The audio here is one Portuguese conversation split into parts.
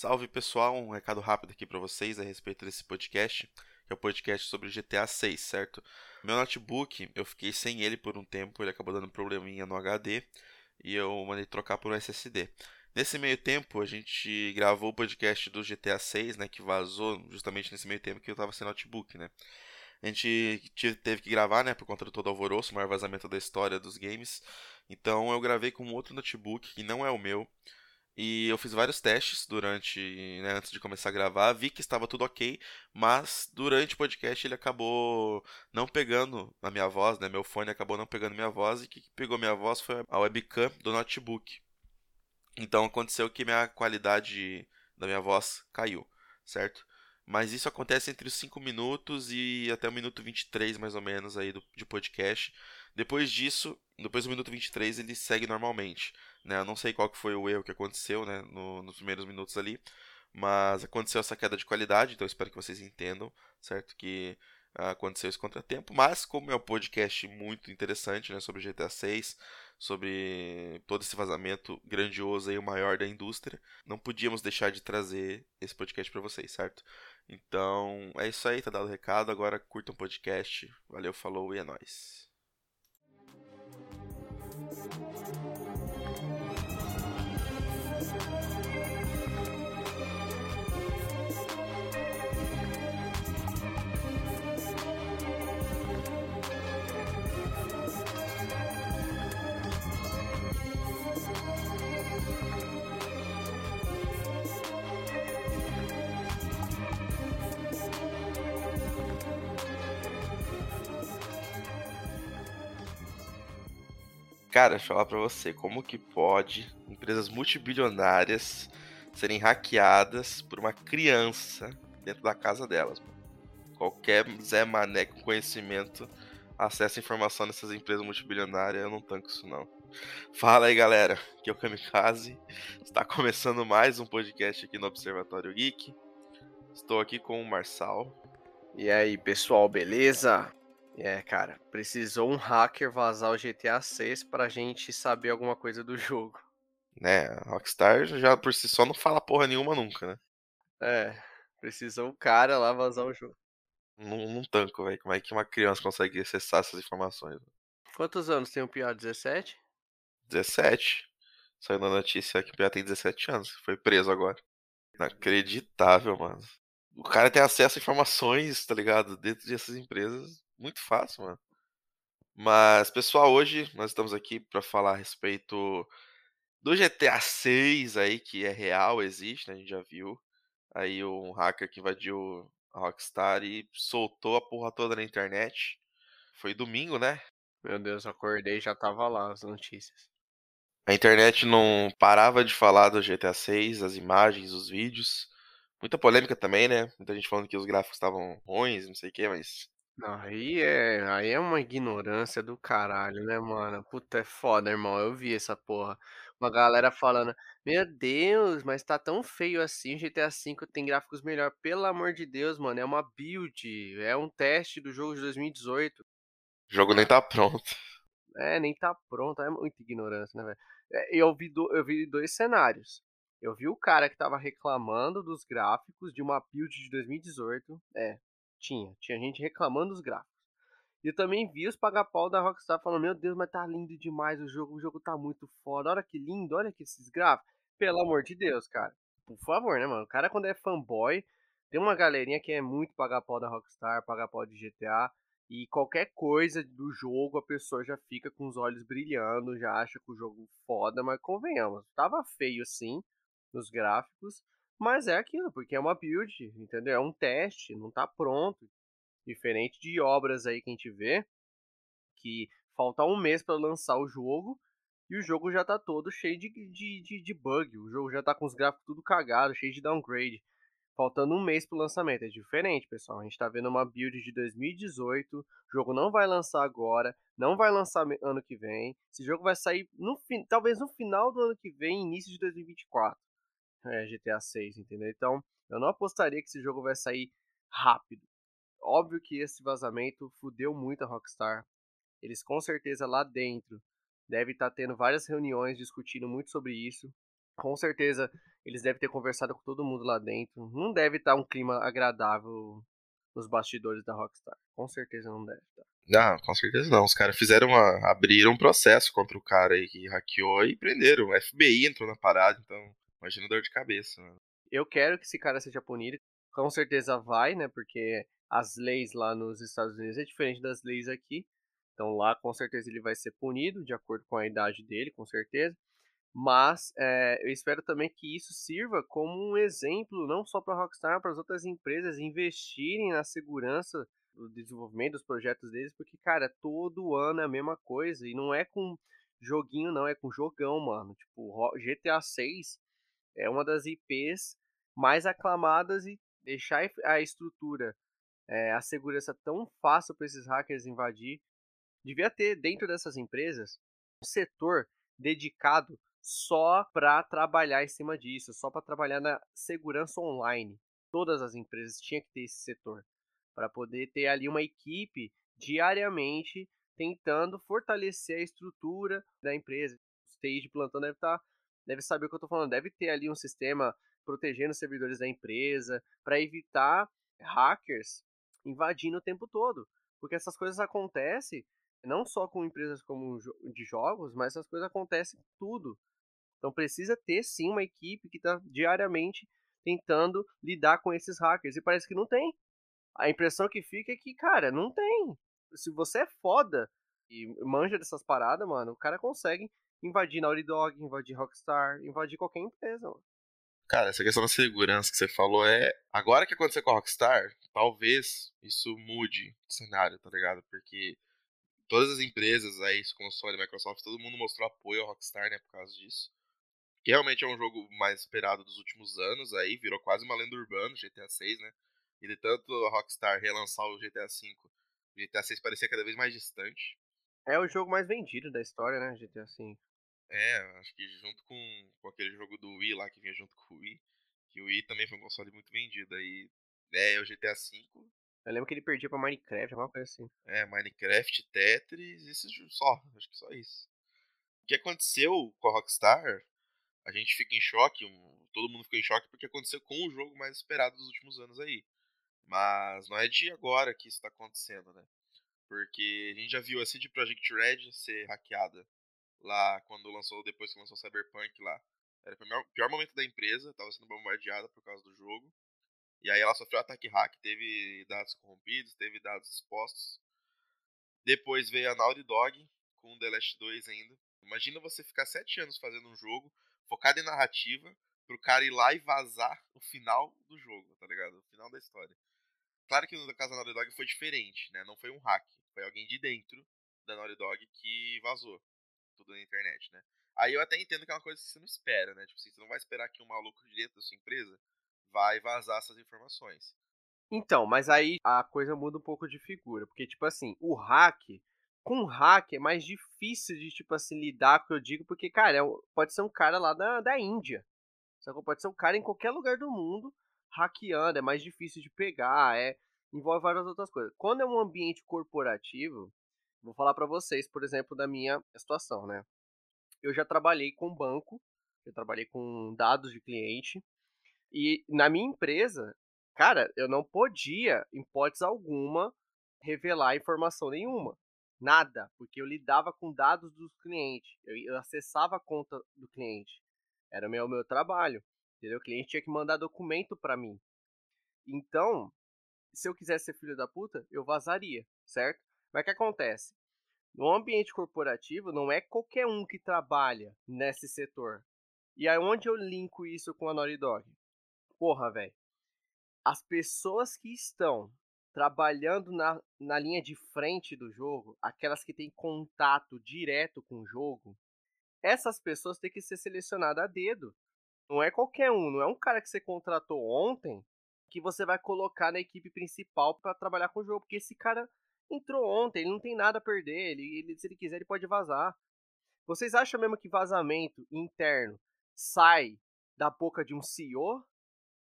Salve pessoal, um recado rápido aqui para vocês a respeito desse podcast, que é o podcast sobre GTA 6, certo? Meu notebook, eu fiquei sem ele por um tempo, ele acabou dando um probleminha no HD e eu mandei trocar por um SSD. Nesse meio tempo, a gente gravou o podcast do GTA 6, né, que vazou justamente nesse meio tempo que eu tava sem notebook, né? A gente teve que gravar, né, por conta do todo alvoroço, o maior vazamento da história dos games. Então eu gravei com outro notebook, que não é o meu. E eu fiz vários testes durante, né, antes de começar a gravar, vi que estava tudo ok, mas durante o podcast ele acabou não pegando a minha voz, né? Meu fone acabou não pegando minha voz e o que pegou minha voz foi a webcam do notebook. Então aconteceu que minha qualidade da minha voz caiu, certo? Mas isso acontece entre os 5 minutos e até o minuto 23 mais ou menos aí do, de podcast. Depois disso, depois do minuto 23 ele segue normalmente. Né? Eu não sei qual que foi o erro que aconteceu né, no, nos primeiros minutos ali, mas aconteceu essa queda de qualidade, então espero que vocês entendam, certo? Que uh, aconteceu esse contratempo, mas como é um podcast muito interessante né, sobre GTA 6, sobre todo esse vazamento grandioso e o maior da indústria, não podíamos deixar de trazer esse podcast para vocês, certo? Então é isso aí, tá dado o recado. Agora curtam o podcast. Valeu, falou e é nóis. Cara, deixa eu falar pra você, como que pode empresas multibilionárias serem hackeadas por uma criança dentro da casa delas? Qualquer Zé Mané com conhecimento acessa informação nessas empresas multibilionárias, eu não tanco isso não. Fala aí galera, aqui é o Kamikaze, está começando mais um podcast aqui no Observatório Geek. Estou aqui com o Marçal. E aí pessoal, beleza? É, cara, precisou um hacker vazar o GTA 6 pra gente saber alguma coisa do jogo. Né, a Rockstar já por si só não fala porra nenhuma nunca, né? É, precisou um cara lá vazar o jogo. Não, não tanco, velho. Como é que uma criança consegue acessar essas informações? Quantos anos tem o Pia? 17? 17. Saiu na notícia que o Pia tem 17 anos. Foi preso agora. Inacreditável, mano. O cara tem acesso a informações, tá ligado? Dentro dessas empresas muito fácil, mano. Mas, pessoal, hoje nós estamos aqui para falar a respeito do GTA 6 aí, que é real, existe, né? A gente já viu. Aí um hacker que invadiu a Rockstar e soltou a porra toda na internet. Foi domingo, né? Meu Deus, acordei e já tava lá as notícias. A internet não parava de falar do GTA 6, as imagens, os vídeos. Muita polêmica também, né? Muita gente falando que os gráficos estavam ruins, não sei o que, mas Aí é, aí é uma ignorância do caralho, né, mano? Puta, é foda, irmão. Eu vi essa porra. Uma galera falando: Meu Deus, mas tá tão feio assim. O GTA V tem gráficos melhor. Pelo amor de Deus, mano. É uma build. É um teste do jogo de 2018. O jogo nem tá pronto. É, nem tá pronto. É muita ignorância, né, velho? É, eu, vi do, eu vi dois cenários. Eu vi o cara que tava reclamando dos gráficos de uma build de 2018. É, tinha. Tinha gente reclamando dos gráficos. E eu também vi os paga-pau da Rockstar falando: Meu Deus, mas tá lindo demais o jogo. O jogo tá muito foda. Olha que lindo, olha que esses gráficos. Pelo amor de Deus, cara. Por favor, né, mano? O cara, quando é fanboy, tem uma galerinha que é muito paga-pau da Rockstar, paga-pau de GTA. E qualquer coisa do jogo a pessoa já fica com os olhos brilhando, já acha que o jogo foda, mas convenhamos, tava feio sim nos gráficos, mas é aquilo, porque é uma build, entendeu? É um teste, não está pronto. Diferente de obras aí que a gente vê, que falta um mês para lançar o jogo e o jogo já está todo cheio de, de, de, de, bug. O jogo já está com os gráficos tudo cagado, cheio de downgrade. Faltando um mês para o lançamento. É diferente, pessoal. A gente está vendo uma build de 2018. O jogo não vai lançar agora. Não vai lançar ano que vem. Esse jogo vai sair no, talvez no final do ano que vem, início de 2024 é, GTA 6, entendeu? Então, eu não apostaria que esse jogo vai sair rápido. Óbvio que esse vazamento fudeu muito a Rockstar. Eles com certeza lá dentro devem estar tá tendo várias reuniões discutindo muito sobre isso. Com certeza Eles devem ter conversado com todo mundo lá dentro. Não deve estar um clima agradável nos bastidores da Rockstar. Com certeza não deve estar. Não, com certeza não. Os caras fizeram uma. abriram um processo contra o cara aí que hackeou e prenderam. O FBI entrou na parada, então imagina dor de cabeça. Mano. Eu quero que esse cara seja punido. Com certeza vai, né? Porque as leis lá nos Estados Unidos é diferente das leis aqui. Então lá com certeza ele vai ser punido de acordo com a idade dele, com certeza. Mas é, eu espero também que isso sirva como um exemplo não só para a Rockstar, para as outras empresas investirem na segurança do desenvolvimento dos projetos deles, porque, cara, todo ano é a mesma coisa. E não é com joguinho, não, é com jogão, mano. Tipo, GTA 6 é uma das IPs mais aclamadas e deixar a estrutura, é, a segurança tão fácil para esses hackers invadir. Devia ter dentro dessas empresas um setor dedicado só para trabalhar em cima disso, só para trabalhar na segurança online. Todas as empresas tinham que ter esse setor para poder ter ali uma equipe diariamente tentando fortalecer a estrutura da empresa. O stage plantão deve estar, tá, deve saber o que eu estou falando, deve ter ali um sistema protegendo os servidores da empresa para evitar hackers invadindo o tempo todo, porque essas coisas acontecem não só com empresas como de jogos, mas essas coisas acontecem tudo. Então precisa ter sim uma equipe que está diariamente tentando lidar com esses hackers. E parece que não tem. A impressão que fica é que, cara, não tem. Se você é foda e manja dessas paradas, mano, o cara consegue invadir Naughty Dog, invadir Rockstar, invadir qualquer empresa, mano. Cara, essa questão da segurança que você falou é. Agora que aconteceu com a Rockstar, talvez isso mude o cenário, tá ligado? Porque todas as empresas aí, como Sony e Microsoft, todo mundo mostrou apoio ao Rockstar, né, por causa disso que realmente é um jogo mais esperado dos últimos anos, aí virou quase uma lenda urbana, GTA 6, né? E de tanto a Rockstar relançar o GTA 5, o GTA 6 parecia cada vez mais distante. É o jogo mais vendido da história, né, GTA 5. É, acho que junto com, com aquele jogo do Wii lá que vinha junto com o Wii, que o Wii também foi um console muito vendido, aí é o GTA 5. Eu lembro que ele perdia pra Minecraft, alguma coisa assim. É, Minecraft, Tetris, isso só, acho que só isso. O que aconteceu com a Rockstar a gente fica em choque, todo mundo fica em choque porque aconteceu com o jogo mais esperado dos últimos anos aí. Mas não é de agora que isso está acontecendo, né? Porque a gente já viu a CD Projekt Red ser hackeada lá quando lançou, depois que lançou Cyberpunk lá. Era o pior, pior momento da empresa, estava sendo bombardeada por causa do jogo. E aí ela sofreu ataque hack, teve dados corrompidos, teve dados expostos. Depois veio a Naughty Dog com The Last 2 ainda. Imagina você ficar sete anos fazendo um jogo focado em narrativa, pro cara ir lá e vazar o final do jogo, tá ligado? O final da história. Claro que no caso da Naughty Dog foi diferente, né? Não foi um hack, foi alguém de dentro da Naughty Dog que vazou tudo na internet, né? Aí eu até entendo que é uma coisa que você não espera, né? Tipo assim, você não vai esperar que um maluco de dentro da sua empresa vai vazar essas informações. Então, mas aí a coisa muda um pouco de figura, porque tipo assim, o hack com hack é mais difícil de, tipo assim, lidar com o que eu digo, porque, cara, é, pode ser um cara lá da, da Índia. Sacou? Pode ser um cara em qualquer lugar do mundo hackeando, é mais difícil de pegar, é envolve várias outras coisas. Quando é um ambiente corporativo, vou falar para vocês, por exemplo, da minha situação, né? Eu já trabalhei com banco, eu trabalhei com dados de cliente, e na minha empresa, cara, eu não podia, em hipótese alguma, revelar informação nenhuma. Nada, porque eu lidava com dados dos clientes. Eu, acessava a conta do cliente. Era o meu, meu trabalho. Entendeu? O cliente tinha que mandar documento para mim. Então, se eu quisesse ser filho da puta, eu vazaria, certo? Mas o que acontece? No ambiente corporativo, não é qualquer um que trabalha nesse setor. E aí, onde eu linko isso com a Naughty Dog? Porra, velho. As pessoas que estão trabalhando na, na linha de frente do jogo, aquelas que têm contato direto com o jogo, essas pessoas têm que ser selecionadas a dedo. Não é qualquer um, não é um cara que você contratou ontem que você vai colocar na equipe principal para trabalhar com o jogo, porque esse cara entrou ontem, ele não tem nada a perder, ele, ele, se ele quiser ele pode vazar. Vocês acham mesmo que vazamento interno sai da boca de um CEO?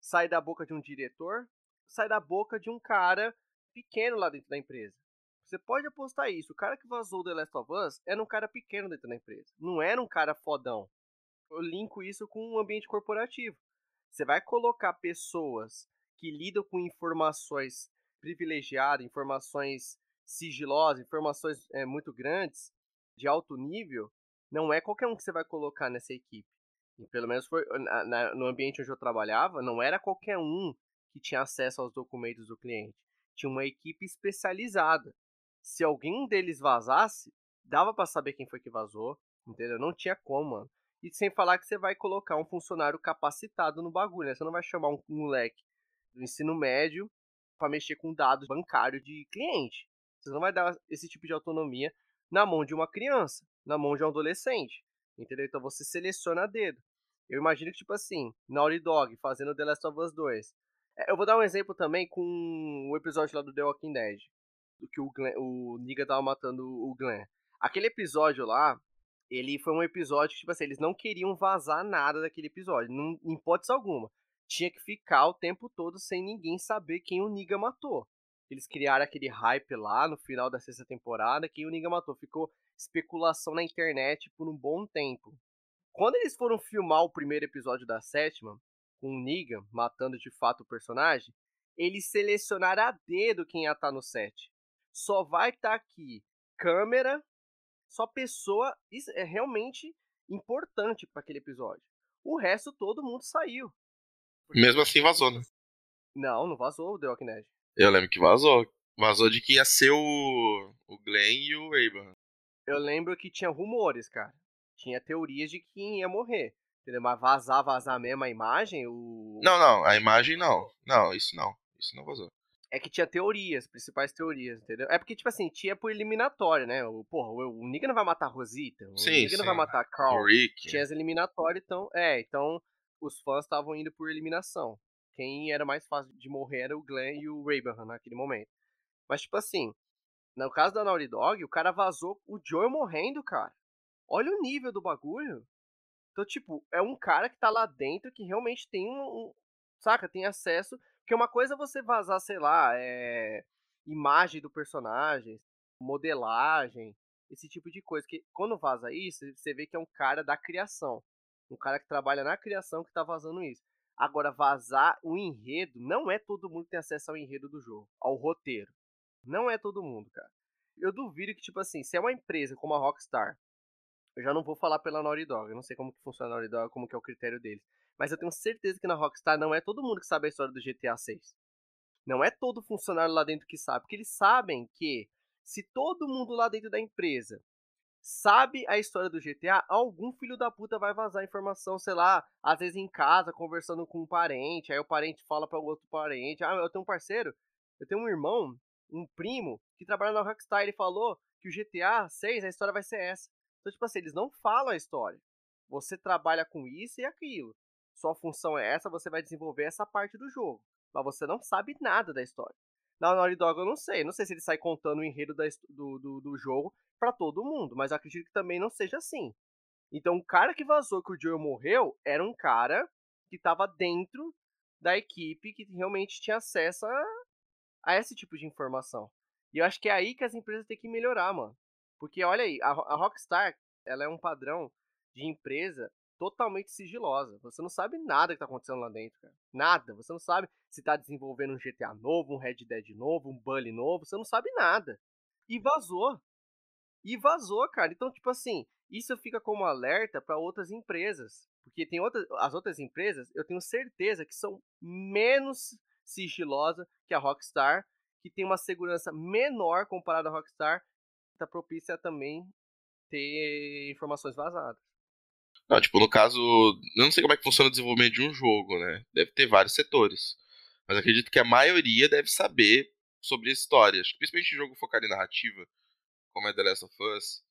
Sai da boca de um diretor? sai da boca de um cara pequeno lá dentro da empresa. Você pode apostar isso. O cara que vazou The Last of Us era um cara pequeno dentro da empresa. Não era um cara fodão. eu linko isso com um ambiente corporativo. Você vai colocar pessoas que lidam com informações privilegiadas, informações sigilosas, informações é, muito grandes, de alto nível, não é qualquer um que você vai colocar nessa equipe. E pelo menos foi na, na, no ambiente onde eu trabalhava, não era qualquer um que tinha acesso aos documentos do cliente. Tinha uma equipe especializada. Se alguém deles vazasse, dava para saber quem foi que vazou, entendeu? Não tinha como, mano. E sem falar que você vai colocar um funcionário capacitado no bagulho, né? Você não vai chamar um moleque do ensino médio para mexer com dados bancários de cliente. Você não vai dar esse tipo de autonomia na mão de uma criança, na mão de um adolescente, entendeu? Então você seleciona a dedo. Eu imagino que, tipo assim, Naughty Dog fazendo The Last of Us 2. É, eu vou dar um exemplo também com o episódio lá do The Walking Dead. Do que o, Glenn, o Niga tava matando o Glenn. Aquele episódio lá, ele foi um episódio que, tipo assim, eles não queriam vazar nada daquele episódio, não, em hipótese alguma. Tinha que ficar o tempo todo sem ninguém saber quem o Niga matou. Eles criaram aquele hype lá no final da sexta temporada, quem o Niga matou. Ficou especulação na internet por um bom tempo. Quando eles foram filmar o primeiro episódio da sétima, com o Niga matando de fato o personagem, eles selecionaram a dedo quem ia estar tá no set. Só vai estar tá aqui câmera, só pessoa. Isso é realmente importante para aquele episódio. O resto todo mundo saiu. Mesmo assim vazou, né? Não, não vazou o The Walking Dead. Eu lembro que vazou. Vazou de que ia ser o, o Glenn e o Abraham. Eu lembro que tinha rumores, cara. Tinha teorias de quem ia morrer. Entendeu? Mas vazar, vazar mesmo a imagem, o. Não, não, a imagem não. Não, isso não. Isso não vazou é que tinha teorias, principais teorias, entendeu? É porque, tipo assim, tinha por eliminatório, né? O, porra, o, o Nick não vai matar a Rosita, o sim, Nick não vai matar a Carl. O Rick. Tinha as eliminatórias, então. É, então os fãs estavam indo por eliminação. Quem era mais fácil de morrer era o Glenn e o Abraham naquele momento. Mas, tipo assim, no caso da Naughty Dog, o cara vazou o Joe morrendo, cara. Olha o nível do bagulho. Então, tipo, é um cara que tá lá dentro que realmente tem um, um saca, tem acesso porque uma coisa é você vazar, sei lá, é, imagem do personagem, modelagem, esse tipo de coisa. Que quando vaza isso, você vê que é um cara da criação. Um cara que trabalha na criação que tá vazando isso. Agora, vazar o enredo, não é todo mundo que tem acesso ao enredo do jogo, ao roteiro. Não é todo mundo, cara. Eu duvido que, tipo assim, se é uma empresa como a Rockstar, eu já não vou falar pela Naughty Dog, eu não sei como que funciona a Naughty Dog, como que é o critério deles. Mas eu tenho certeza que na Rockstar não é todo mundo que sabe a história do GTA 6. Não é todo funcionário lá dentro que sabe, porque eles sabem que se todo mundo lá dentro da empresa sabe a história do GTA, algum filho da puta vai vazar informação, sei lá, às vezes em casa, conversando com um parente, aí o parente fala para o outro parente, ah, eu tenho um parceiro, eu tenho um irmão, um primo, que trabalha na Rockstar, ele falou que o GTA 6, a história vai ser essa. Então, tipo assim, eles não falam a história. Você trabalha com isso e aquilo sua função é essa, você vai desenvolver essa parte do jogo. Mas você não sabe nada da história. Na Naughty Dog eu não sei. Não sei se ele sai contando o enredo da, do, do, do jogo para todo mundo. Mas acredito que também não seja assim. Então o cara que vazou que o Joel morreu era um cara que estava dentro da equipe que realmente tinha acesso a, a, esse tipo de informação. E eu acho que é aí que as empresas têm que melhorar, mano. Porque olha aí, a, a Rockstar, ela é um padrão de empresa totalmente sigilosa. Você não sabe nada que tá acontecendo lá dentro, cara. Nada. Você não sabe se tá desenvolvendo um GTA novo, um Red Dead novo, um Bully novo. Você não sabe nada. E vazou. E vazou, cara. Então, tipo assim, isso fica como alerta para outras empresas. Porque tem outras, as outras empresas, eu tenho certeza que são menos sigilosas que a Rockstar, que tem uma segurança menor comparada à Rockstar, tá propícia a também ter informações vazadas. Não, tipo, no caso, eu não sei como é que funciona o desenvolvimento de um jogo, né? Deve ter vários setores. Mas acredito que a maioria deve saber sobre histórias. Principalmente jogo focado em narrativa, como é The Last of Us.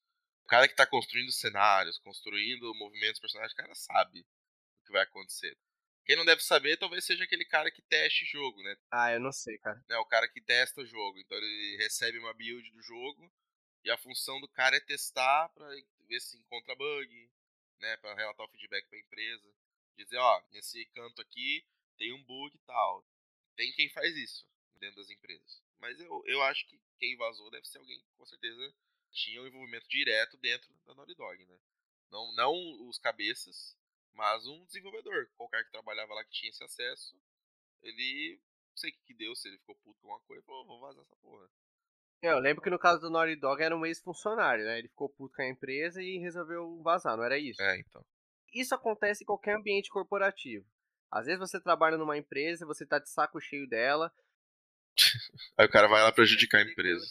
O cara que tá construindo cenários, construindo movimentos personagens, o cara sabe o que vai acontecer. Quem não deve saber talvez seja aquele cara que teste jogo, né? Ah, eu não sei, cara. É o cara que testa o jogo. Então ele recebe uma build do jogo e a função do cara é testar pra ver se encontra bug, né, para relatar o feedback para a empresa, dizer, ó, nesse canto aqui tem um bug e tal. Tem quem faz isso dentro das empresas. Mas eu, eu acho que quem vazou deve ser alguém que com certeza tinha um envolvimento direto dentro da Naughty Dog, né? Não, não os cabeças, Mas um desenvolvedor, qualquer que trabalhava lá que tinha esse acesso, ele. Não sei o que, deu, se ele ficou puto com alguma coisa, falou, vou vazar essa porra. É, eu lembro que no caso do Naughty Dog era um ex-funcionário, né? Ele ficou puto com a empresa e resolveu vazar, não era isso? É, então. Isso acontece em qualquer ambiente corporativo. Às vezes você trabalha numa empresa, você tá de saco cheio dela. Aí o cara vai lá prejudicar a empresa.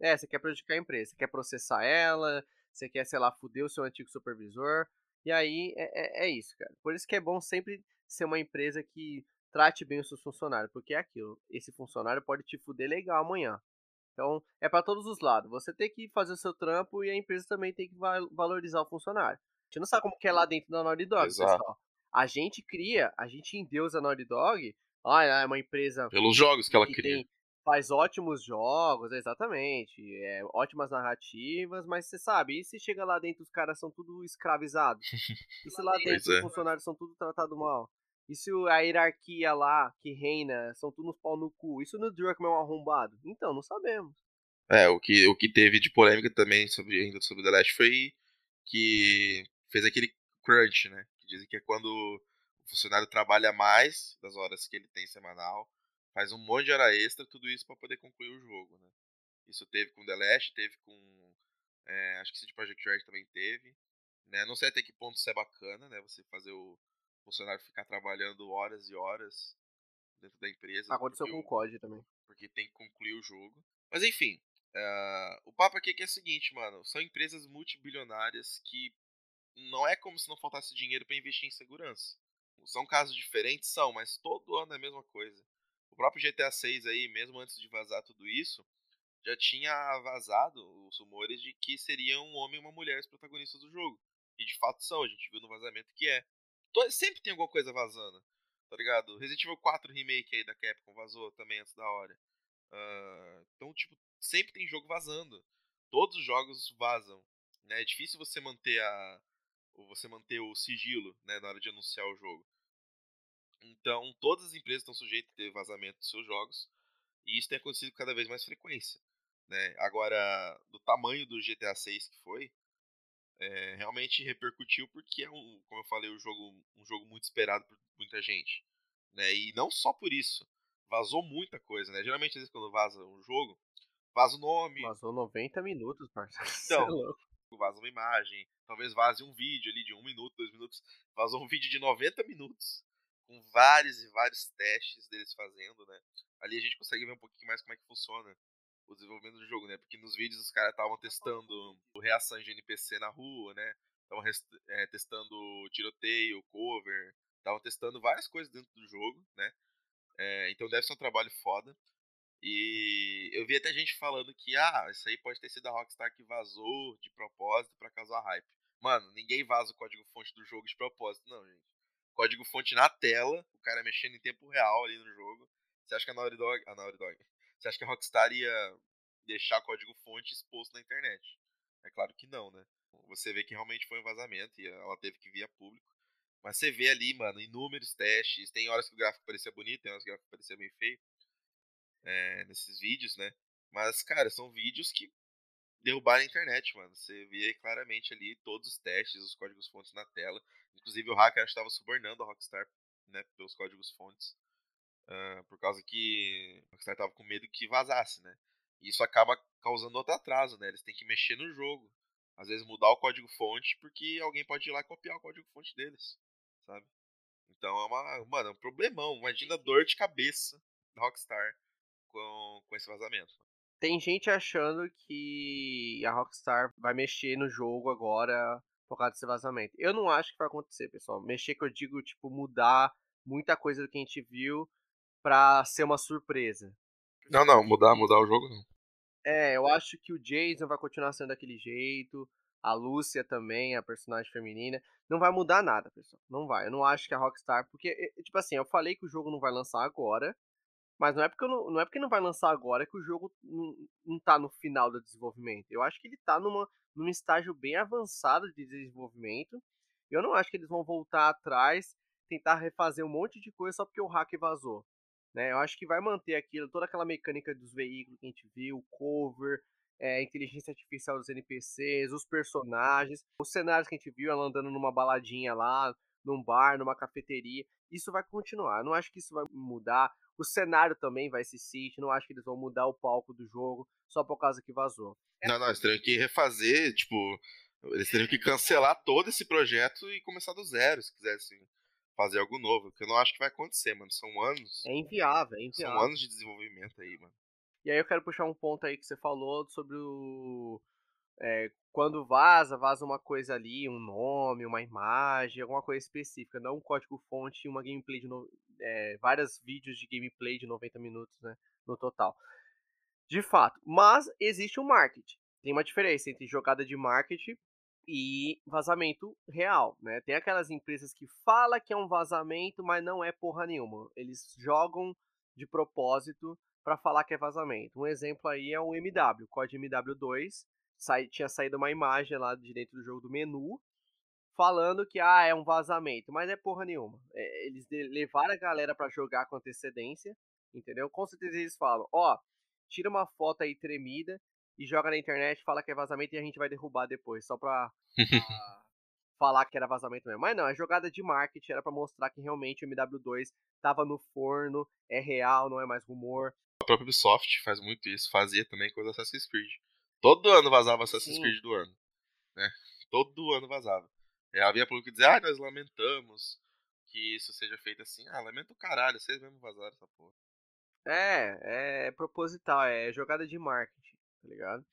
É, você quer prejudicar a empresa, você quer processar ela, você quer, sei lá, fuder o seu antigo supervisor. E aí é, é, é isso, cara. Por isso que é bom sempre ser uma empresa que trate bem os seus funcionários, porque é aquilo. Esse funcionário pode te fuder legal amanhã. Então, é para todos os lados. Você tem que fazer o seu trampo e a empresa também tem que valorizar o funcionário. A gente não sabe como que é lá dentro da Naughty Dog, Exato. pessoal. A gente cria, a gente endeusa a Naughty Dog. Ah, é uma empresa. Pelos jogos que ela que cria. Tem, faz ótimos jogos, exatamente. É, ótimas narrativas, mas você sabe, e se chega lá dentro os caras são tudo escravizados? E se lá dentro os é. funcionários são tudo tratados mal? E se a hierarquia lá que reina são tudo nos pau no cu? Isso no Druckmann é um arrombado? Então, não sabemos. É, o que, o que teve de polêmica também sobre, ainda sobre The Last foi que fez aquele crunch, né? Que dizem que é quando o funcionário trabalha mais das horas que ele tem semanal, faz um monte de hora extra, tudo isso para poder concluir o jogo, né? Isso teve com The Last, teve com. É, acho que City Project Red também teve. Né? Não sei até que ponto isso é bacana, né? Você fazer o funcionário ficar trabalhando horas e horas dentro da empresa. Aconteceu com o COD também. Porque tem que concluir o jogo. Mas enfim, uh, o papo aqui é que é o seguinte, mano. São empresas multibilionárias que não é como se não faltasse dinheiro para investir em segurança. São casos diferentes, são, mas todo ano é a mesma coisa. O próprio GTA 6 aí, mesmo antes de vazar tudo isso, já tinha vazado os rumores de que seriam um homem e uma mulher os protagonistas do jogo. E de fato são, a gente viu no vazamento que é sempre tem alguma coisa vazando, tá ligado? Resident Evil 4 Remake aí da Capcom vazou também antes da hora. Uh, então, tipo, sempre tem jogo vazando. Todos os jogos vazam. Né? É difícil você manter a. Você manter o sigilo né, na hora de anunciar o jogo. Então, todas as empresas estão sujeitas a ter vazamento dos seus jogos. E isso tem acontecido com cada vez mais frequência. Né? Agora, do tamanho do GTA 6 que foi, é, realmente repercutiu porque é um, como eu falei, um jogo, um jogo muito esperado por muita gente. Né? E não só por isso. Vazou muita coisa, né? Geralmente, às vezes, quando vaza um jogo, vaza o nome. Vazou 90 minutos, parceiro. Então, é vaza uma imagem, talvez vaze um vídeo ali de um minuto, dois minutos. Vazou um vídeo de 90 minutos, com vários e vários testes deles fazendo, né? Ali a gente consegue ver um pouquinho mais como é que funciona o desenvolvimento do jogo, né? Porque nos vídeos os caras estavam testando reações de NPC na rua, né? Estavam é, testando tiroteio, cover, estavam testando várias coisas dentro do jogo, né? É, então deve ser um trabalho foda. E eu vi até gente falando que, ah, isso aí pode ter sido a Rockstar que vazou de propósito para causar hype. Mano, ninguém vaza o código-fonte do jogo de propósito, não, gente. Código-fonte na tela, o cara mexendo em tempo real ali no jogo. Você acha que a Naughty Dog. A Naughty Dog. Você acha que a Rockstar ia deixar código-fonte exposto na internet? É claro que não, né? Você vê que realmente foi um vazamento e ela teve que vir a público. Mas você vê ali, mano, inúmeros testes. Tem horas que o gráfico parecia bonito, tem horas que o gráfico parecia bem feio. É, nesses vídeos, né? Mas, cara, são vídeos que derrubaram a internet, mano. Você vê claramente ali todos os testes, os códigos-fontes na tela. Inclusive o hacker estava subornando a Rockstar, né, pelos códigos-fontes. Uh, por causa que a Rockstar tava com medo que vazasse, né? E isso acaba causando outro atraso, né? Eles têm que mexer no jogo. Às vezes mudar o código-fonte, porque alguém pode ir lá e copiar o código-fonte deles, sabe? Então é uma, mano, é um problemão. Imagina a dor de cabeça da Rockstar com, com esse vazamento. Tem gente achando que a Rockstar vai mexer no jogo agora por causa desse vazamento. Eu não acho que vai acontecer, pessoal. Mexer que eu digo, tipo, mudar muita coisa do que a gente viu pra ser uma surpresa. Não, não, mudar, mudar o jogo não. É, eu acho que o Jason vai continuar sendo daquele jeito. A Lúcia também, a personagem feminina. Não vai mudar nada, pessoal. Não vai. Eu não acho que a Rockstar. Porque, tipo assim, eu falei que o jogo não vai lançar agora. Mas não é porque não, não, é porque não vai lançar agora que o jogo não, não tá no final do desenvolvimento. Eu acho que ele tá numa, num estágio bem avançado de desenvolvimento. Eu não acho que eles vão voltar atrás, tentar refazer um monte de coisa só porque o hack vazou. Né? Eu acho que vai manter aquilo, toda aquela mecânica dos veículos que a gente viu, o cover, é, inteligência artificial dos NPCs, os personagens, os cenários que a gente viu, ela andando numa baladinha lá, num bar, numa cafeteria. Isso vai continuar. Eu não acho que isso vai mudar. O cenário também vai se City. Não acho que eles vão mudar o palco do jogo só por causa que vazou. Não, não, eles teriam que refazer, tipo, eles teriam que cancelar todo esse projeto e começar do zero, se quisessem fazer algo novo. Que eu não acho que vai acontecer, mano. São anos. É inviável, é inviável. São anos de desenvolvimento aí, mano. E aí eu quero puxar um ponto aí que você falou sobre o. É, quando vaza, vaza uma coisa ali, um nome, uma imagem, alguma coisa específica, não um código-fonte e uma gameplay de. No... É, vários vídeos de gameplay de 90 minutos, né? No total. De fato. Mas existe um marketing. Tem uma diferença entre jogada de marketing e vazamento real, né? Tem aquelas empresas que fala que é um vazamento, mas não é porra nenhuma. Eles jogam de propósito para falar que é vazamento. Um exemplo aí é o MW, código MW2, sai, tinha saído uma imagem lá de dentro do jogo do menu falando que ah, é um vazamento, mas é porra nenhuma. É, eles levaram a galera para jogar com antecedência, entendeu? Com certeza eles falam, ó, tira uma foto aí tremida e joga na internet, fala que é vazamento e a gente vai derrubar depois, só pra, falar que era vazamento mesmo. Mas não, é jogada de marketing, era para mostrar que realmente o MW2 tava no forno, é real, não é mais rumor. A própria Ubisoft faz muito isso, fazia também com o Assassin's Creed. Todo ano vazava Assassin's Sim. Creed do ano. Né? Todo ano vazava. E havia público que dizia, ah, nós lamentamos que isso seja feito assim. Ah, lamento o caralho, vocês mesmo vazaram essa porra. É, é proposital, é jogada de marketing, tá ligado?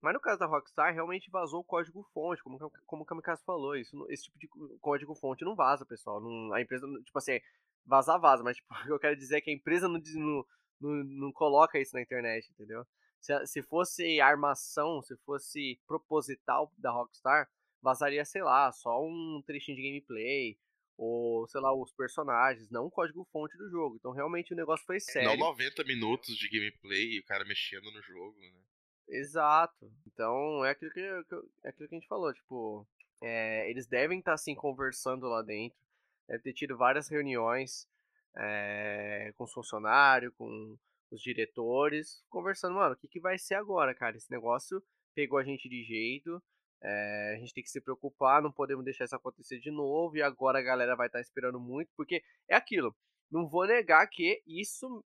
Mas no caso da Rockstar, realmente vazou o código-fonte, como, como o Kamikaze falou. Isso, esse tipo de código-fonte não vaza, pessoal. Não, a empresa, tipo assim, vazar vaza, mas tipo, o que eu quero dizer é que a empresa não, não, não, não coloca isso na internet, entendeu? Se, se fosse armação, se fosse proposital da Rockstar, vazaria, sei lá, só um trechinho de gameplay, ou, sei lá, os personagens, não o código-fonte do jogo. Então, realmente, o negócio foi sério. Não 90 minutos de gameplay e o cara mexendo no jogo, né? Exato. Então, é aquilo que, é aquilo que a gente falou, tipo, é, eles devem estar, assim, conversando lá dentro, deve ter tido várias reuniões, é, com os funcionários, com os diretores, conversando, mano, o que, que vai ser agora, cara? Esse negócio pegou a gente de jeito, é, a gente tem que se preocupar, não podemos deixar isso acontecer de novo, e agora a galera vai estar esperando muito, porque é aquilo, não vou negar que isso,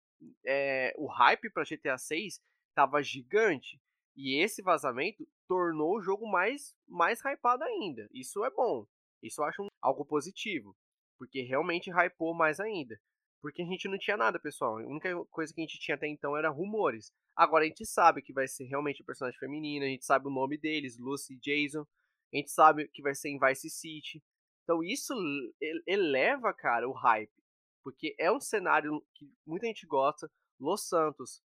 o hype para GTA 6 tava gigante, e esse vazamento tornou o jogo mais, mais hypado ainda. Isso é bom. Isso eu acho algo positivo. Porque realmente hypou mais ainda. Porque a gente não tinha nada, pessoal. A única coisa que a gente tinha até então era rumores. Agora a gente sabe que vai ser realmente o personagem feminino, a gente sabe o nome deles, Lucy e Jason. A gente sabe que vai ser em Vice City. Então isso eleva, cara, o hype. Porque é um cenário que muita gente gosta. Los Santos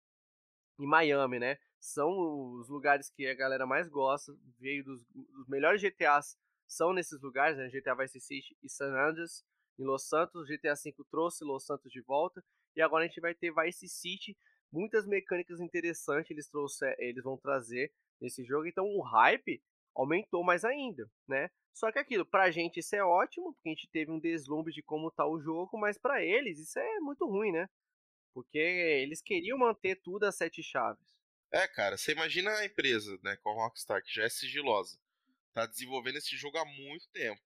e Miami, né? São os lugares que a galera mais gosta. Veio dos, dos melhores GTAs são nesses lugares, né? GTA Vice City e San Andreas em Los Santos. GTA V trouxe Los Santos de volta. E agora a gente vai ter Vice City. Muitas mecânicas interessantes eles, trouxer, eles vão trazer nesse jogo. Então o hype aumentou mais ainda, né? Só que aquilo, pra gente isso é ótimo, porque a gente teve um deslumbre de como tá o jogo, mas para eles isso é muito ruim, né? Porque eles queriam manter tudo a sete chaves. É, cara, você imagina a empresa, né, com a Rockstar, que já é sigilosa, tá desenvolvendo esse jogo há muito tempo.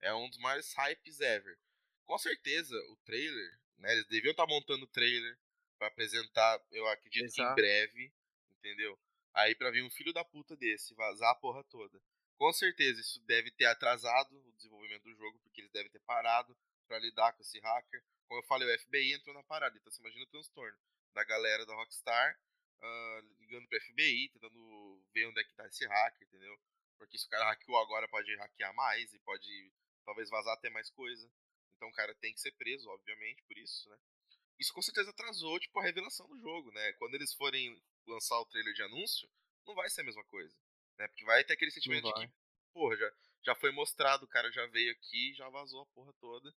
É um dos maiores hypes ever com certeza o trailer, né? Eles deviam estar tá montando o trailer para apresentar, eu acredito Exato. que em breve, entendeu? Aí para vir um filho da puta desse vazar a porra toda. Com certeza isso deve ter atrasado o desenvolvimento do jogo, porque eles devem ter parado para lidar com esse hacker. Como eu falei, o FBI entrou na parada, então você imagina o transtorno da galera da Rockstar uh, ligando pro FBI, tentando ver onde é que tá esse hacker, entendeu? Porque se o cara hackeou agora pode hackear mais e pode talvez vazar até mais coisa. Então o cara tem que ser preso, obviamente, por isso, né? Isso com certeza atrasou, tipo, a revelação do jogo, né? Quando eles forem lançar o trailer de anúncio, não vai ser a mesma coisa, né? Porque vai ter aquele sentimento de que, porra, já, já foi mostrado, o cara já veio aqui, já vazou a porra toda.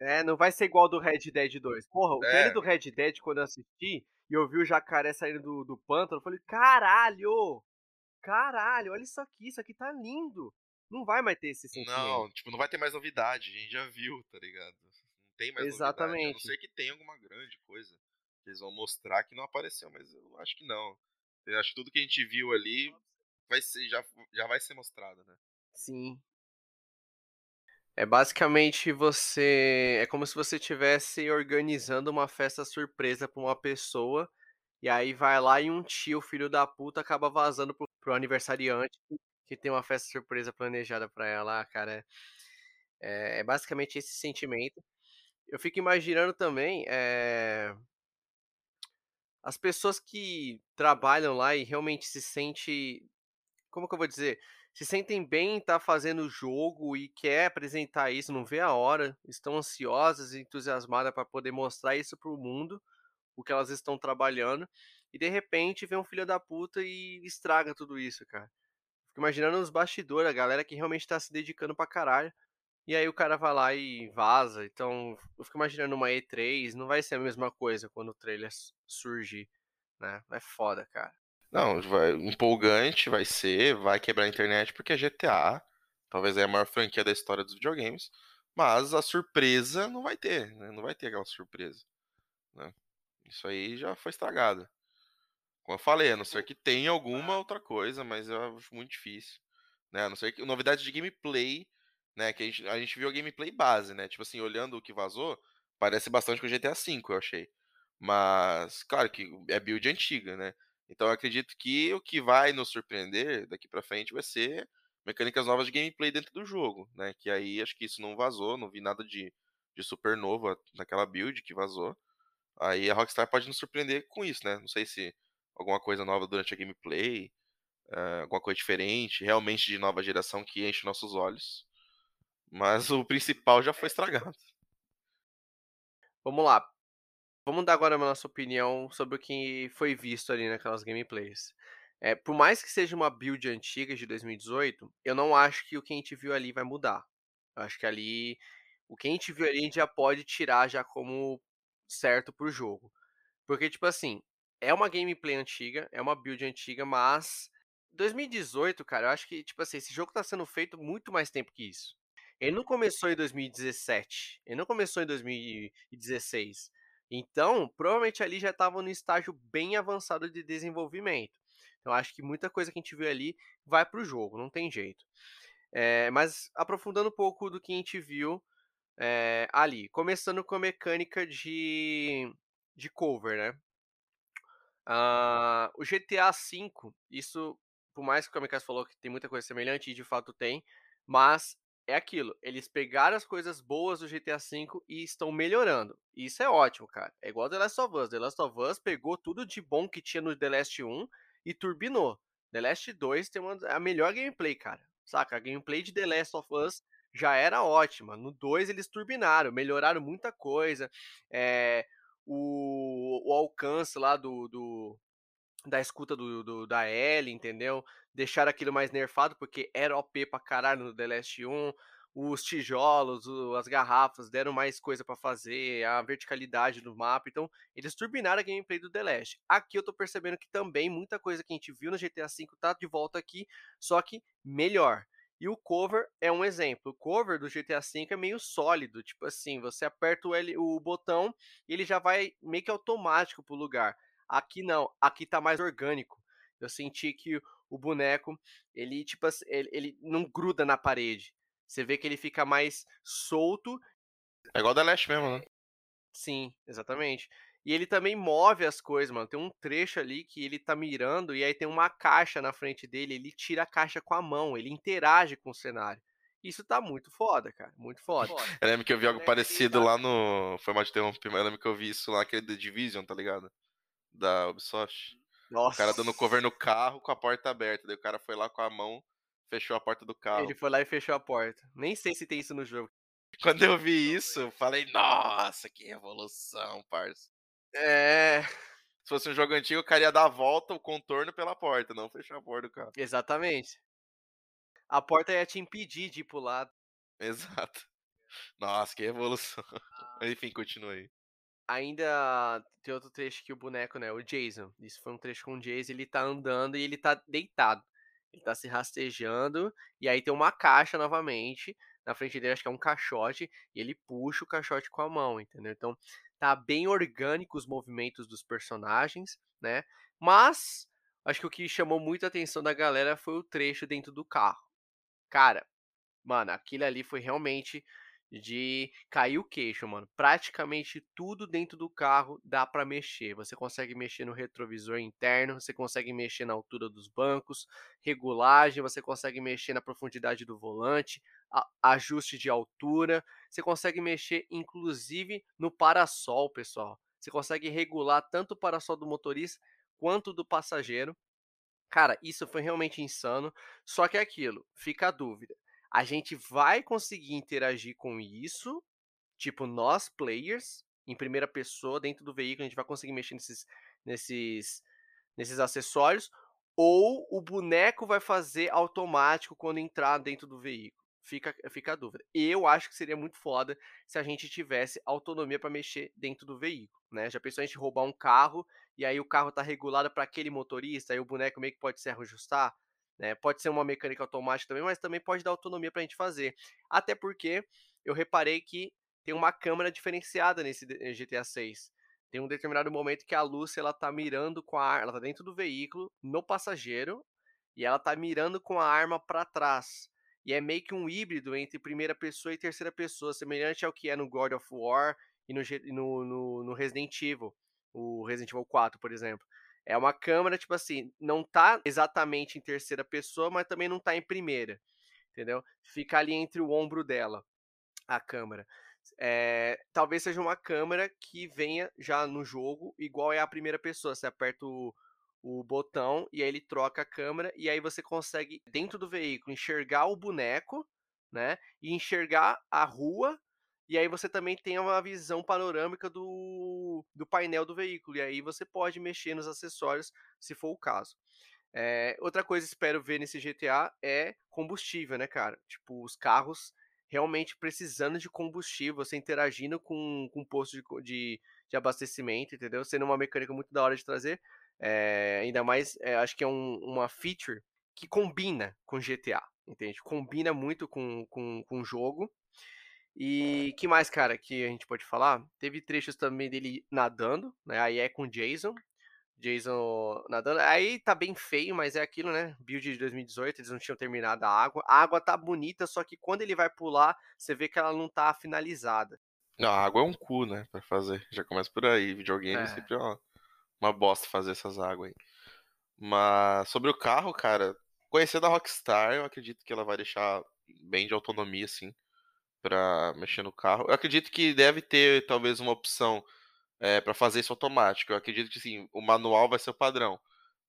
É, não vai ser igual do Red Dead 2. Porra, o é. trailer do Red Dead, quando eu assisti, e eu vi o jacaré saindo do, do pântano, eu falei, caralho! Caralho, olha isso aqui, isso aqui tá lindo não vai mais ter esse sentimento. Não, tipo, não vai ter mais novidade, a gente já viu, tá ligado? Não tem mais Exatamente. novidade, a não ser que tenha alguma grande coisa que eles vão mostrar que não apareceu, mas eu acho que não. Eu acho que tudo que a gente viu ali vai ser, já, já vai ser mostrado, né? Sim. É basicamente você. É como se você estivesse organizando uma festa surpresa pra uma pessoa. E aí vai lá e um tio, filho da puta, acaba vazando pro, pro aniversariante que tem uma festa surpresa planejada pra ela. Ah, cara, é, é basicamente esse sentimento. Eu fico imaginando também é, as pessoas que trabalham lá e realmente se sente, como que eu vou dizer, se sentem bem em estar fazendo o jogo e quer apresentar isso, não vê a hora, estão ansiosas e entusiasmadas para poder mostrar isso para o mundo, o que elas estão trabalhando, e de repente vem um filho da puta e estraga tudo isso, cara. Fico imaginando os bastidores, a galera que realmente está se dedicando pra caralho. E aí o cara vai lá e vaza. Então, eu fico imaginando uma E3, não vai ser a mesma coisa quando o trailer surgir, né? É foda, cara. Não, vai, empolgante vai ser, vai quebrar a internet porque é GTA. Talvez é a maior franquia da história dos videogames. Mas a surpresa não vai ter, né? Não vai ter aquela surpresa. Né? Isso aí já foi estragado. Como eu falei, a não ser que tenha alguma outra coisa, mas eu acho muito difícil. Né? A não ser que novidade de gameplay, né? Que a gente, a gente viu a gameplay base, né? Tipo assim, olhando o que vazou, parece bastante com o GTA V, eu achei. Mas, claro que é build antiga, né? Então eu acredito que o que vai nos surpreender daqui para frente vai ser mecânicas novas de gameplay dentro do jogo, né? Que aí acho que isso não vazou, não vi nada de, de super novo naquela build que vazou. Aí a Rockstar pode nos surpreender com isso, né? Não sei se alguma coisa nova durante a gameplay, uh, alguma coisa diferente, realmente de nova geração que enche nossos olhos. Mas o principal já foi estragado. Vamos lá. Vamos dar agora a nossa opinião sobre o que foi visto ali naquelas gameplays. É, por mais que seja uma build antiga de 2018, eu não acho que o que a gente viu ali vai mudar. Eu acho que ali o que a gente viu ali a gente já pode tirar já como certo pro jogo. Porque, tipo assim, é uma gameplay antiga, é uma build antiga, mas 2018, cara, eu acho que, tipo assim, esse jogo tá sendo feito muito mais tempo que isso. Ele não começou em 2017, ele não começou em 2016. Então, provavelmente ali já estava no estágio bem avançado de desenvolvimento. Então, acho que muita coisa que a gente viu ali vai para o jogo, não tem jeito. É, mas aprofundando um pouco do que a gente viu é, ali, começando com a mecânica de, de cover, né? Uh, o GTA V, isso, por mais que o Kamikaze falou que tem muita coisa semelhante, e de fato tem, mas é aquilo, eles pegaram as coisas boas do GTA V e estão melhorando. Isso é ótimo, cara. É igual The Last of Us. The Last of Us pegou tudo de bom que tinha no The Last 1 e turbinou. The Last 2 tem uma, a melhor gameplay, cara. Saca? A gameplay de The Last of Us já era ótima. No 2 eles turbinaram, melhoraram muita coisa. É, o, o alcance lá do, do da escuta do, do, da Ellie, entendeu? Deixar aquilo mais nerfado, porque era OP pra caralho no The Last 1. Os tijolos, as garrafas deram mais coisa para fazer, a verticalidade do mapa. Então, eles turbinaram a gameplay do The Last. Aqui eu tô percebendo que também muita coisa que a gente viu no GTA V tá de volta aqui, só que melhor. E o cover é um exemplo. O cover do GTA V é meio sólido, tipo assim, você aperta o, L, o botão e ele já vai meio que automático pro lugar. Aqui não, aqui tá mais orgânico. Eu senti que o boneco, ele tipo ele, ele não gruda na parede. Você vê que ele fica mais solto. É igual da Leste mesmo, né? Sim, exatamente. E ele também move as coisas, mano. Tem um trecho ali que ele tá mirando e aí tem uma caixa na frente dele. Ele tira a caixa com a mão, ele interage com o cenário. Isso tá muito foda, cara. Muito foda. Eu lembro que eu vi algo parecido lá no. Foi mal de interromper, mas eu lembro que eu vi isso lá, aquele The Division, tá ligado? Da Ubisoft. Nossa. O cara dando cover no carro com a porta aberta. Daí o cara foi lá com a mão, fechou a porta do carro. Ele foi lá e fechou a porta. Nem sei se tem isso no jogo. Quando eu vi isso, eu falei, nossa, que revolução, parça. É. Se fosse um jogo antigo, o cara ia dar a volta, o contorno pela porta, não fechar a porta do carro. Exatamente. A porta ia te impedir de ir pro lado. Exato. Nossa, que revolução. Ah. Enfim, continue aí. Ainda tem outro trecho que o boneco, né? O Jason. Isso foi um trecho com o Jason. Ele tá andando e ele tá deitado. Ele tá se rastejando. E aí tem uma caixa novamente. Na frente dele, acho que é um caixote. E ele puxa o caixote com a mão, entendeu? Então tá bem orgânico os movimentos dos personagens, né? Mas Acho que o que chamou muita atenção da galera foi o trecho dentro do carro. Cara, mano, aquilo ali foi realmente de cair o queixo, mano. Praticamente tudo dentro do carro dá para mexer. Você consegue mexer no retrovisor interno, você consegue mexer na altura dos bancos, regulagem, você consegue mexer na profundidade do volante, ajuste de altura, você consegue mexer inclusive no parasol, pessoal. Você consegue regular tanto o parasol do motorista quanto do passageiro. Cara, isso foi realmente insano. Só que é aquilo, fica a dúvida a gente vai conseguir interagir com isso, tipo nós players, em primeira pessoa dentro do veículo, a gente vai conseguir mexer nesses nesses nesses acessórios ou o boneco vai fazer automático quando entrar dentro do veículo. Fica, fica a dúvida. Eu acho que seria muito foda se a gente tivesse autonomia para mexer dentro do veículo, né? Já pensou a gente roubar um carro e aí o carro tá regulado para aquele motorista, aí o boneco meio que pode se ajustar? Né? Pode ser uma mecânica automática também, mas também pode dar autonomia para a gente fazer. Até porque eu reparei que tem uma câmera diferenciada nesse GTA 6. Tem um determinado momento que a Lucy ela tá mirando com a arma, ela tá dentro do veículo, no passageiro, e ela tá mirando com a arma para trás. E é meio que um híbrido entre primeira pessoa e terceira pessoa, semelhante ao que é no God of War e no, no, no Resident Evil, o Resident Evil 4, por exemplo. É uma câmera, tipo assim, não tá exatamente em terceira pessoa, mas também não tá em primeira. Entendeu? Fica ali entre o ombro dela, a câmera. É, talvez seja uma câmera que venha já no jogo, igual é a primeira pessoa. Você aperta o, o botão e aí ele troca a câmera e aí você consegue, dentro do veículo, enxergar o boneco, né? E enxergar a rua e aí você também tem uma visão panorâmica do, do painel do veículo. E aí você pode mexer nos acessórios, se for o caso. É, outra coisa que espero ver nesse GTA é combustível, né, cara? Tipo, os carros realmente precisando de combustível, você interagindo com, com posto de, de, de abastecimento, entendeu? Sendo uma mecânica muito da hora de trazer. É, ainda mais, é, acho que é um, uma feature que combina com GTA, entende? Combina muito com, com, com o jogo. E que mais, cara, que a gente pode falar? Teve trechos também dele nadando, né? Aí é com Jason. Jason nadando. Aí tá bem feio, mas é aquilo, né? Build de 2018, eles não tinham terminado a água. A água tá bonita, só que quando ele vai pular, você vê que ela não tá finalizada. Não, a água é um cu, né? Pra fazer. Já começa por aí. Videogame é. sempre é uma, uma bosta fazer essas águas aí. Mas sobre o carro, cara, conhecendo a Rockstar, eu acredito que ela vai deixar bem de autonomia, assim para mexer no carro. Eu acredito que deve ter talvez uma opção é, eh, para fazer isso automático. Eu acredito que sim, o manual vai ser o padrão.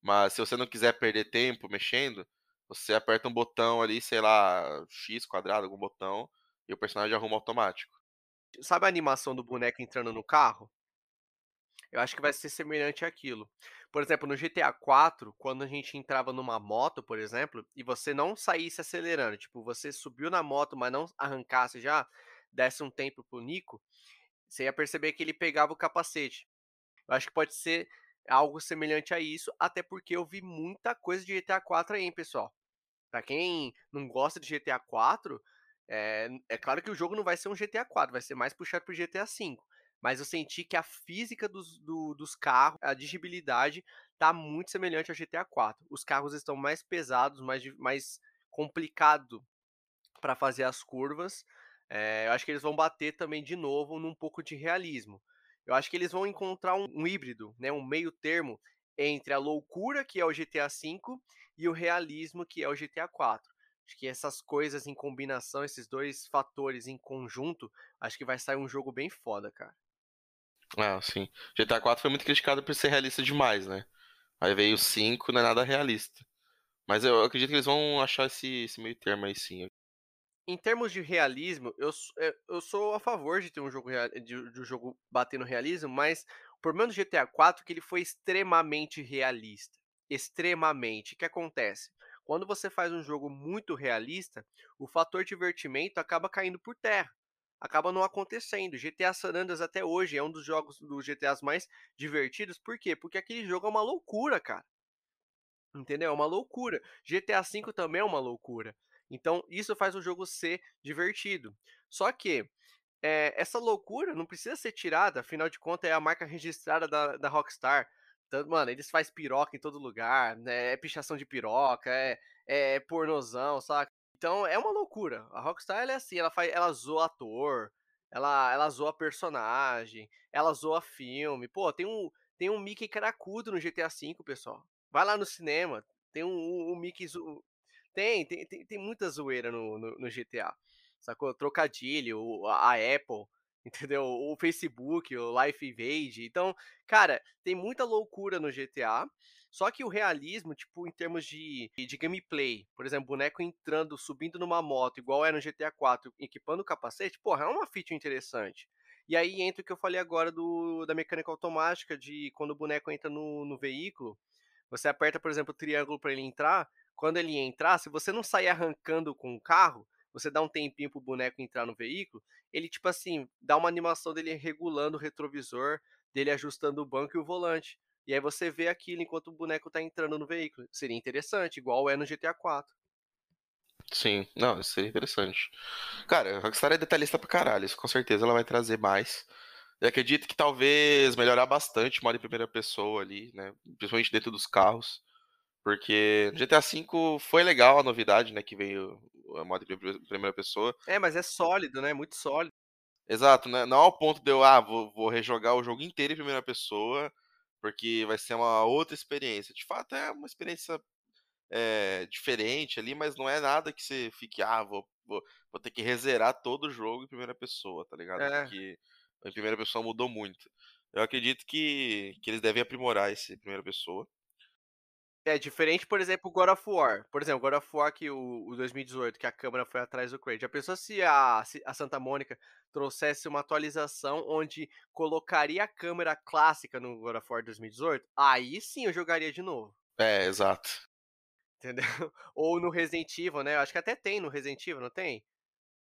Mas se você não quiser perder tempo mexendo, você aperta um botão ali, sei lá, X quadrado, algum botão, e o personagem arruma automático. Sabe a animação do boneco entrando no carro? Eu acho que vai ser semelhante àquilo. Por exemplo, no GTA 4, quando a gente entrava numa moto, por exemplo, e você não saísse acelerando, tipo, você subiu na moto, mas não arrancasse já, desse um tempo pro Nico, você ia perceber que ele pegava o capacete. Eu acho que pode ser algo semelhante a isso, até porque eu vi muita coisa de GTA 4 aí, hein, pessoal. Pra quem não gosta de GTA 4, é, é claro que o jogo não vai ser um GTA 4, vai ser mais puxado pro GTA 5 mas eu senti que a física dos, do, dos carros, a dirigibilidade, tá muito semelhante ao GTA 4. Os carros estão mais pesados, mais, mais complicado para fazer as curvas. É, eu acho que eles vão bater também de novo num pouco de realismo. Eu acho que eles vão encontrar um, um híbrido, né, um meio termo entre a loucura que é o GTA V e o realismo que é o GTA 4. Acho que essas coisas em combinação, esses dois fatores em conjunto, acho que vai sair um jogo bem foda, cara. Ah, sim. GTA 4 foi muito criticado por ser realista demais, né? Aí veio o 5, não é nada realista. Mas eu acredito que eles vão achar esse, esse meio termo aí sim. Em termos de realismo, eu, eu sou a favor de ter um jogo de, de um jogo bater no realismo, mas problema do GTA 4 é que ele foi extremamente realista. Extremamente. O que acontece? Quando você faz um jogo muito realista, o fator divertimento acaba caindo por terra acaba não acontecendo. GTA San Andreas até hoje é um dos jogos dos GTAs mais divertidos. Por quê? Porque aquele jogo é uma loucura, cara. Entendeu? É uma loucura. GTA V também é uma loucura. Então, isso faz o jogo ser divertido. Só que é, essa loucura não precisa ser tirada, afinal de contas, é a marca registrada da, da Rockstar. Então, mano, eles fazem piroca em todo lugar, né? É pichação de piroca, é, é pornozão, saca? Então é uma loucura. A Rockstar ela é assim, ela faz, ela zoa ator, ela, ela zoa personagem, ela zoa filme. Pô, tem um, tem um Mickey caracudo no GTA V, pessoal. Vai lá no cinema, tem um, um, um Mickey. Zo... Tem, tem, tem, tem muita zoeira no, no, no GTA. Sacou? Trocadilho, a, a Apple entendeu? O Facebook, o Life Invade. Então, cara, tem muita loucura no GTA. Só que o realismo, tipo, em termos de, de gameplay, por exemplo, boneco entrando, subindo numa moto, igual é no GTA 4, equipando o capacete, porra, é uma feature interessante. E aí entra o que eu falei agora do, da mecânica automática, de quando o boneco entra no, no veículo, você aperta, por exemplo, o triângulo para ele entrar. Quando ele entrar, se você não sair arrancando com o carro, você dá um tempinho pro boneco entrar no veículo, ele, tipo assim, dá uma animação dele regulando o retrovisor, dele ajustando o banco e o volante. E aí você vê aquilo enquanto o boneco tá entrando no veículo. Seria interessante, igual é no GTA 4. Sim, não, isso seria interessante. Cara, a Rockstar é detalhista pra caralho, isso com certeza ela vai trazer mais. Eu acredito que talvez melhorar bastante o modo em primeira pessoa ali, né? Principalmente dentro dos carros. Porque no GTA V foi legal a novidade, né? Que veio a modo em primeira pessoa. É, mas é sólido, né? Muito sólido. Exato, né? Não ao ponto de eu, ah, vou, vou rejogar o jogo inteiro em primeira pessoa, porque vai ser uma outra experiência. De fato, é uma experiência é, diferente ali, mas não é nada que você fique, ah, vou, vou, vou ter que rezerar todo o jogo em primeira pessoa, tá ligado? É. Porque em primeira pessoa mudou muito. Eu acredito que, que eles devem aprimorar esse primeira pessoa. É diferente, por exemplo, God of War. Por exemplo, God of War que o, o 2018, que a câmera foi atrás do Kratos. Já pensou se a, se a Santa Mônica trouxesse uma atualização onde colocaria a câmera clássica no God of War 2018? Aí sim eu jogaria de novo. É, exato. Entendeu? Ou no Resident Evil, né? Acho que até tem no Resident Evil, não tem?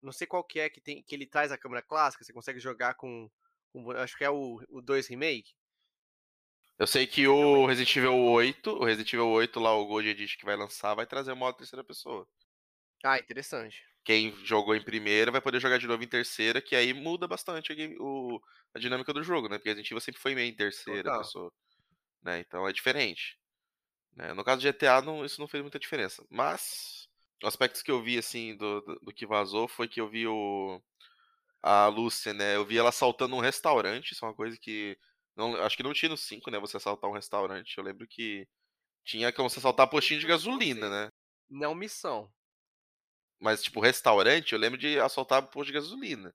Não sei qual que é que, tem, que ele traz a câmera clássica. Você consegue jogar com. com acho que é o, o 2 Remake. Eu sei que o Resident Evil 8, o Resident Evil 8 lá, o Gold Edition que vai lançar, vai trazer o modo terceira pessoa. Ah, interessante. Quem jogou em primeira vai poder jogar de novo em terceira, que aí muda bastante a, o, a dinâmica do jogo, né? Porque Resident Evil sempre foi meio em terceira Total. pessoa. Né? Então é diferente. Né? No caso do GTA, não, isso não fez muita diferença. Mas, aspectos que eu vi, assim, do, do, do que vazou foi que eu vi o. A Lucy, né? Eu vi ela saltando um restaurante, isso é uma coisa que não, acho que não tinha no 5, né? Você assaltar um restaurante. Eu lembro que tinha como você assaltar postinho de gasolina, né? Não missão. Mas, tipo, restaurante, eu lembro de assaltar posto de gasolina.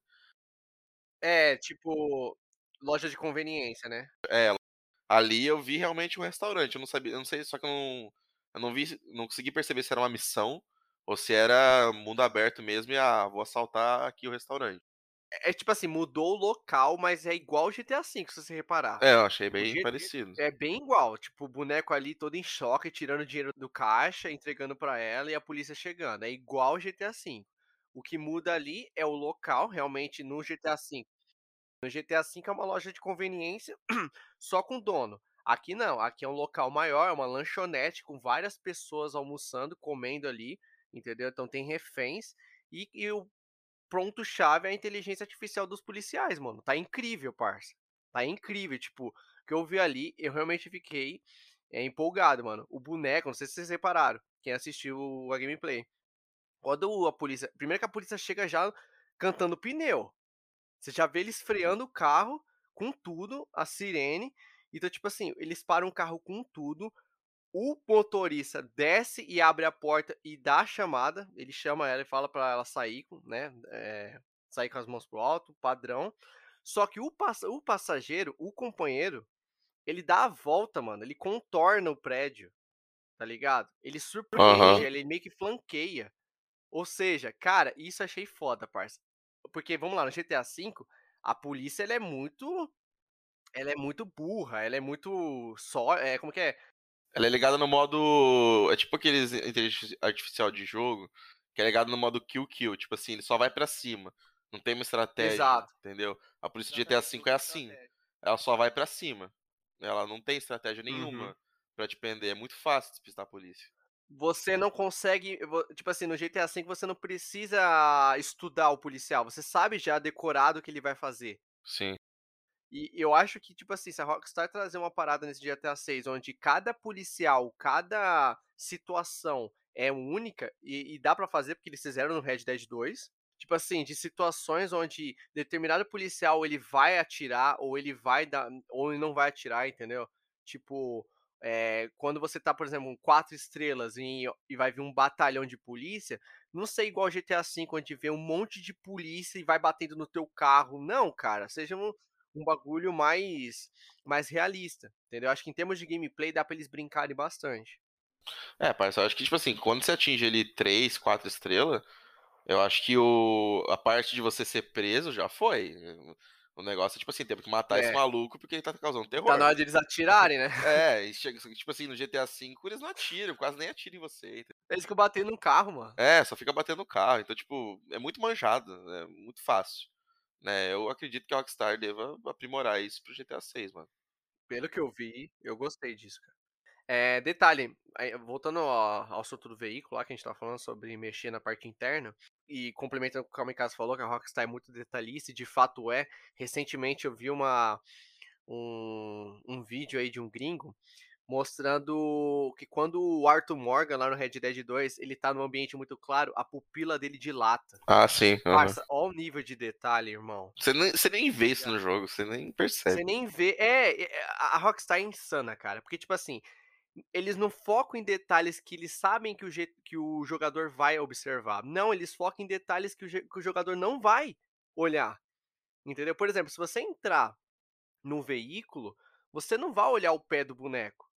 É, tipo, loja de conveniência, né? É, ali eu vi realmente um restaurante. Eu não sabia, eu não sei, só que eu não, eu não vi, não consegui perceber se era uma missão ou se era mundo aberto mesmo e ah, vou assaltar aqui o restaurante. É, é tipo assim, mudou o local, mas é igual o GTA V, se você reparar. É, eu achei bem parecido. É bem igual, tipo, o boneco ali todo em choque, tirando dinheiro do caixa, entregando para ela e a polícia chegando. É igual o GTA V. O que muda ali é o local, realmente, no GTA V. No GTA V é uma loja de conveniência só com dono. Aqui não, aqui é um local maior, é uma lanchonete com várias pessoas almoçando, comendo ali, entendeu? Então tem reféns e, e o pronto-chave é a inteligência artificial dos policiais, mano. Tá incrível, parça. Tá incrível. Tipo, o que eu vi ali, eu realmente fiquei é, empolgado, mano. O boneco, não sei se vocês repararam, quem assistiu a gameplay. Quando a polícia. Primeiro que a polícia chega já cantando pneu. Você já vê eles freando o carro com tudo, a sirene. Então, tipo assim, eles param o carro com tudo, o motorista desce e abre a porta e dá a chamada. Ele chama ela e fala para ela sair, né? É, sair com as mãos pro alto, padrão. Só que o, pass o passageiro, o companheiro, ele dá a volta, mano. Ele contorna o prédio, tá ligado? Ele surpreende, uhum. ele meio que flanqueia. Ou seja, cara, isso achei foda, parça. Porque, vamos lá, no GTA V, a polícia, ela é muito... Ela é muito burra, ela é muito só... É, como que é? Ela é ligada no modo. É tipo aqueles inteligência artificial de jogo, que é ligado no modo kill-kill. Tipo assim, ele só vai para cima. Não tem uma estratégia. Exato. Entendeu? A polícia de GTA V é assim. Ela só vai para cima. Ela não tem estratégia nenhuma uhum. para te prender. É muito fácil despistar a polícia. Você não consegue. Tipo assim, no GTA V você não precisa estudar o policial. Você sabe já decorado o que ele vai fazer. Sim. E eu acho que, tipo assim, se a Rockstar trazer uma parada nesse GTA 6, onde cada policial, cada situação é única, e, e dá para fazer porque eles fizeram no Red Dead 2, tipo assim, de situações onde determinado policial ele vai atirar, ou ele vai dar, ou ele não vai atirar, entendeu? Tipo, é, quando você tá, por exemplo, quatro estrelas e, e vai vir um batalhão de polícia, não sei igual GTA V, onde vê um monte de polícia e vai batendo no teu carro. Não, cara, seja um, um bagulho mais, mais realista, entendeu? Acho que em termos de gameplay dá pra eles brincarem bastante. É, parece, eu acho que, tipo assim, quando você atinge ali 3, 4 estrelas, eu acho que o, a parte de você ser preso já foi. O negócio é, tipo assim, teve que matar é. esse maluco porque ele tá causando terror. Tá na hora de eles atirarem, né? é, e chega, tipo assim, no GTA V eles não atiram, quase nem atiram em você. Entendeu? Eles ficam batendo no carro, mano. É, só fica batendo no carro. Então, tipo, é muito manjado, é muito fácil. Né? Eu acredito que a Rockstar deva aprimorar isso pro GTA 6, mano. Pelo que eu vi, eu gostei disso, cara. É, detalhe, voltando ao, ao assunto do veículo lá que a gente tava falando sobre mexer na parte interna, e complementando o que o Kamikaze falou, que a Rockstar é muito detalhista, e de fato é. Recentemente eu vi uma, um, um vídeo aí de um gringo mostrando que quando o Arthur Morgan lá no Red Dead 2, ele tá num ambiente muito claro, a pupila dele dilata. Ah, sim. Uhum. Parça, olha o nível de detalhe, irmão. Você nem, você nem vê isso no jogo, você nem percebe. Você nem vê. É, é a Rockstar é insana, cara. Porque, tipo assim, eles não focam em detalhes que eles sabem que o, que o jogador vai observar. Não, eles focam em detalhes que o, que o jogador não vai olhar. Entendeu? Por exemplo, se você entrar no veículo, você não vai olhar o pé do boneco.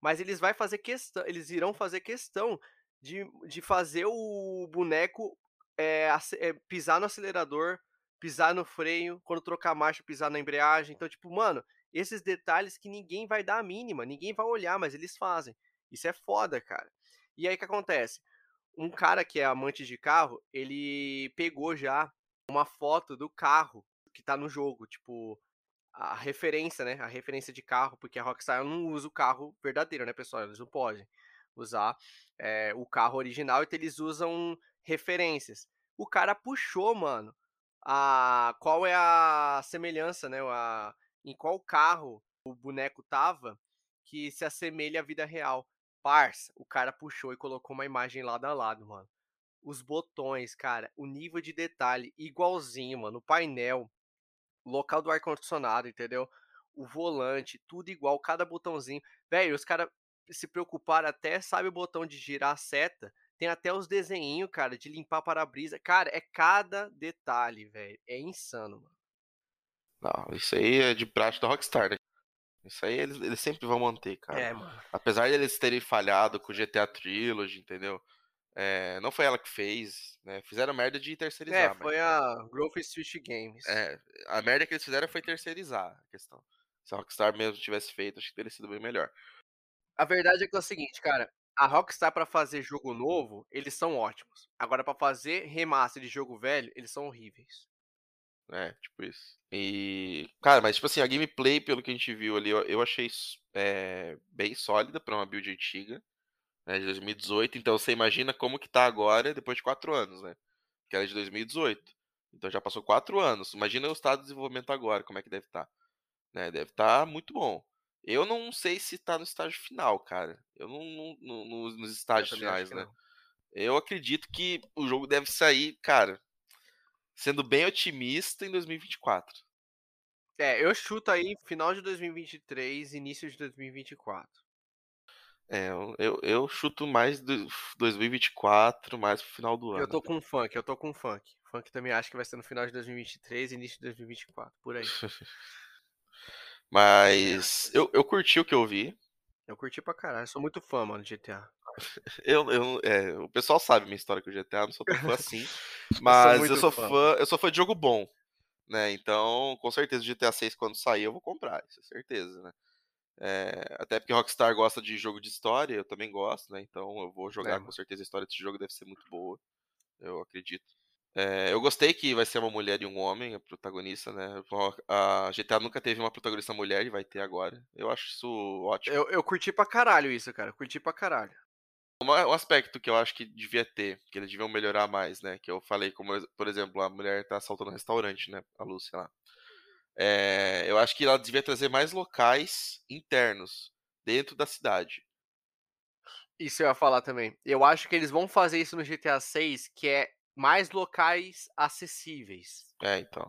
Mas eles vai fazer questão, eles irão fazer questão de, de fazer o boneco é, é, pisar no acelerador, pisar no freio, quando trocar marcha, pisar na embreagem. Então, tipo, mano, esses detalhes que ninguém vai dar a mínima, ninguém vai olhar, mas eles fazem. Isso é foda, cara. E aí o que acontece? Um cara que é amante de carro, ele pegou já uma foto do carro que tá no jogo, tipo, a referência, né? A referência de carro, porque a Rockstar não usa o carro verdadeiro, né, pessoal? Eles não podem usar é, o carro original, então eles usam referências. O cara puxou, mano, a qual é a semelhança, né? A, em qual carro o boneco tava que se assemelha à vida real. Parça, o cara puxou e colocou uma imagem lado a lado, mano. Os botões, cara, o nível de detalhe igualzinho, mano. O painel, local do ar-condicionado, entendeu? O volante, tudo igual, cada botãozinho. Velho, os caras se preocuparam até, sabe o botão de girar a seta? Tem até os desenhinhos, cara, de limpar para-brisa. Cara, é cada detalhe, velho. É insano, mano. Não, isso aí é de prática da Rockstar, né? Isso aí eles, eles sempre vão manter, cara. É, mano. Apesar de eles terem falhado com o GTA Trilogy, entendeu? É, não foi ela que fez, né? Fizeram merda de terceirizar. É, foi mas... a Growth Street Games. É, a merda que eles fizeram foi terceirizar a questão. Se a Rockstar mesmo tivesse feito, acho que teria sido bem melhor. A verdade é que é o seguinte, cara. A Rockstar para fazer jogo novo, eles são ótimos. Agora para fazer remaster de jogo velho, eles são horríveis. É, tipo isso. E, cara, mas tipo assim, a gameplay, pelo que a gente viu ali, eu, eu achei é, bem sólida para uma build antiga, né, de 2018. Então você imagina como que tá agora, depois de 4 anos, né? Que era de 2018. Então já passou 4 anos. Imagina o estado de desenvolvimento agora, como é que deve estar. Tá, né? Deve estar tá muito bom. Eu não sei se tá no estágio final, cara. Eu não, não, não nos estágios finais, né? Não. Eu acredito que o jogo deve sair, cara, sendo bem otimista em 2024. É, eu chuto aí final de 2023, início de 2024. É, eu, eu chuto mais do 2024, mais pro final do ano. Eu tô com funk, eu tô com funk. Funk também acho que vai ser no final de 2023, início de 2024, por aí. Mas eu, eu curti o que eu vi. Eu curti pra caralho, sou muito fã, mano, de GTA. Eu, eu, é, o pessoal sabe minha história com o GTA, não sou tão fã assim. Mas eu sou, eu sou fã. fã. eu sou fã de jogo bom. Né? Então, com certeza, o GTA 6 quando sair eu vou comprar, isso é certeza, né? É, até porque Rockstar gosta de jogo de história, eu também gosto, né? Então eu vou jogar é, com certeza a história desse jogo deve ser muito boa. Eu acredito. É, eu gostei que vai ser uma mulher e um homem, a protagonista, né? A GTA nunca teve uma protagonista mulher e vai ter agora. Eu acho isso ótimo. Eu, eu curti pra caralho isso, cara. Curti pra caralho. Um aspecto que eu acho que devia ter, que eles deviam melhorar mais, né? Que eu falei, como, por exemplo, a mulher tá assaltando um restaurante, né? A Lúcia lá. É, eu acho que ela devia trazer mais locais internos dentro da cidade. Isso eu ia falar também. Eu acho que eles vão fazer isso no GTA 6, que é mais locais acessíveis. É, então.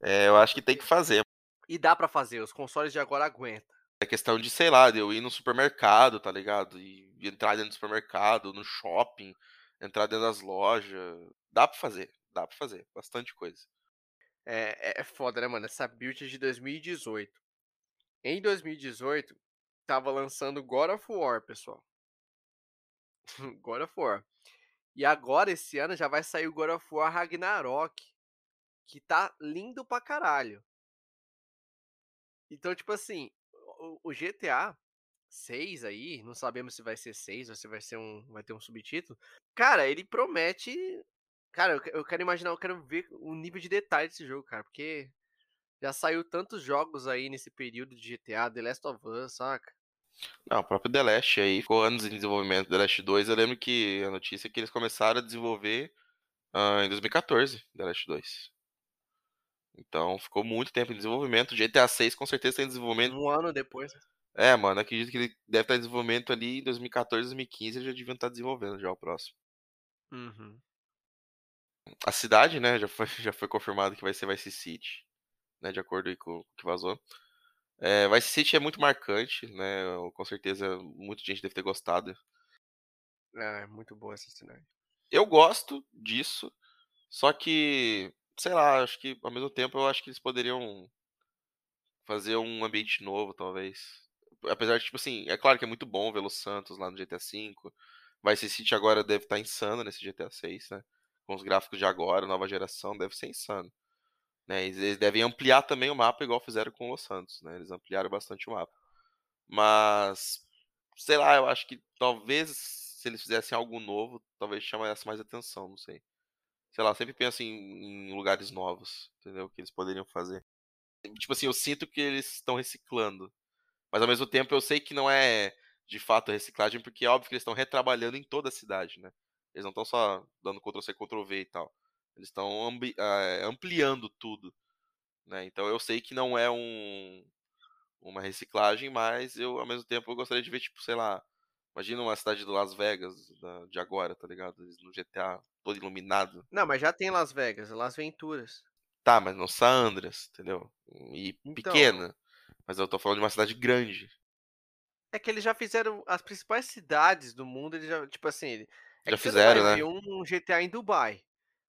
É, eu acho que tem que fazer. E dá pra fazer, os consoles de agora aguentam. É questão de, sei lá, de eu ir no supermercado, tá ligado? E entrar dentro do supermercado, no shopping, entrar dentro das lojas. Dá pra fazer, dá pra fazer. Bastante coisa. É, é, é foda, né, mano? Essa build é de 2018. Em 2018, tava lançando God of War, pessoal. God of War. E agora, esse ano, já vai sair o God of War Ragnarok. Que tá lindo pra caralho. Então, tipo assim, o, o GTA 6 aí, não sabemos se vai ser 6 ou se vai ser um. Vai ter um subtítulo. Cara, ele promete. Cara, eu, eu quero imaginar, eu quero ver o nível de detalhe desse jogo, cara. Porque já saiu tantos jogos aí nesse período de GTA, The Last of Us, saca? Não, o próprio The Last aí ficou anos em desenvolvimento. The Last 2, eu lembro que a notícia é que eles começaram a desenvolver uh, em 2014, The Last 2. Então ficou muito tempo em desenvolvimento. GTA 6 com certeza tem desenvolvimento. Um ano depois. É, mano, acredito que ele deve estar em desenvolvimento ali em 2014, 2015, eles já deviam estar desenvolvendo já o próximo. Uhum. A cidade, né, já foi, já foi confirmado que vai ser Vice City, né, de acordo com o que vazou. É, Vice City é muito marcante, né? Com certeza muita gente deve ter gostado. É, muito boa essa cidade. Eu gosto disso, só que, sei lá, acho que ao mesmo tempo eu acho que eles poderiam fazer um ambiente novo, talvez. Apesar de, tipo assim, é claro que é muito bom ver Los Santos lá no GTA V. Vice City agora deve estar insano nesse GTA 6, né? Com os gráficos de agora, nova geração, deve ser insano. Né? Eles devem ampliar também o mapa, igual fizeram com o Los Santos. Né? Eles ampliaram bastante o mapa. Mas, sei lá, eu acho que talvez se eles fizessem algo novo, talvez chamasse mais atenção, não sei. Sei lá, sempre penso em, em lugares novos, entendeu? Que eles poderiam fazer. Tipo assim, eu sinto que eles estão reciclando. Mas ao mesmo tempo eu sei que não é de fato reciclagem, porque é óbvio que eles estão retrabalhando em toda a cidade, né? Eles não estão só dando Ctrl-C, Ctrl-V e tal. Eles estão uh, ampliando tudo. Né? Então eu sei que não é um, uma reciclagem, mas eu ao mesmo tempo eu gostaria de ver, tipo, sei lá, imagina uma cidade de Las Vegas de agora, tá ligado? No GTA, todo iluminado. Não, mas já tem Las Vegas, Las Venturas. Tá, mas não San Andreas, entendeu? E então, pequena. Mas eu tô falando de uma cidade grande. É que eles já fizeram as principais cidades do mundo, eles já, tipo assim, é já fizeram, né? um GTA em Dubai.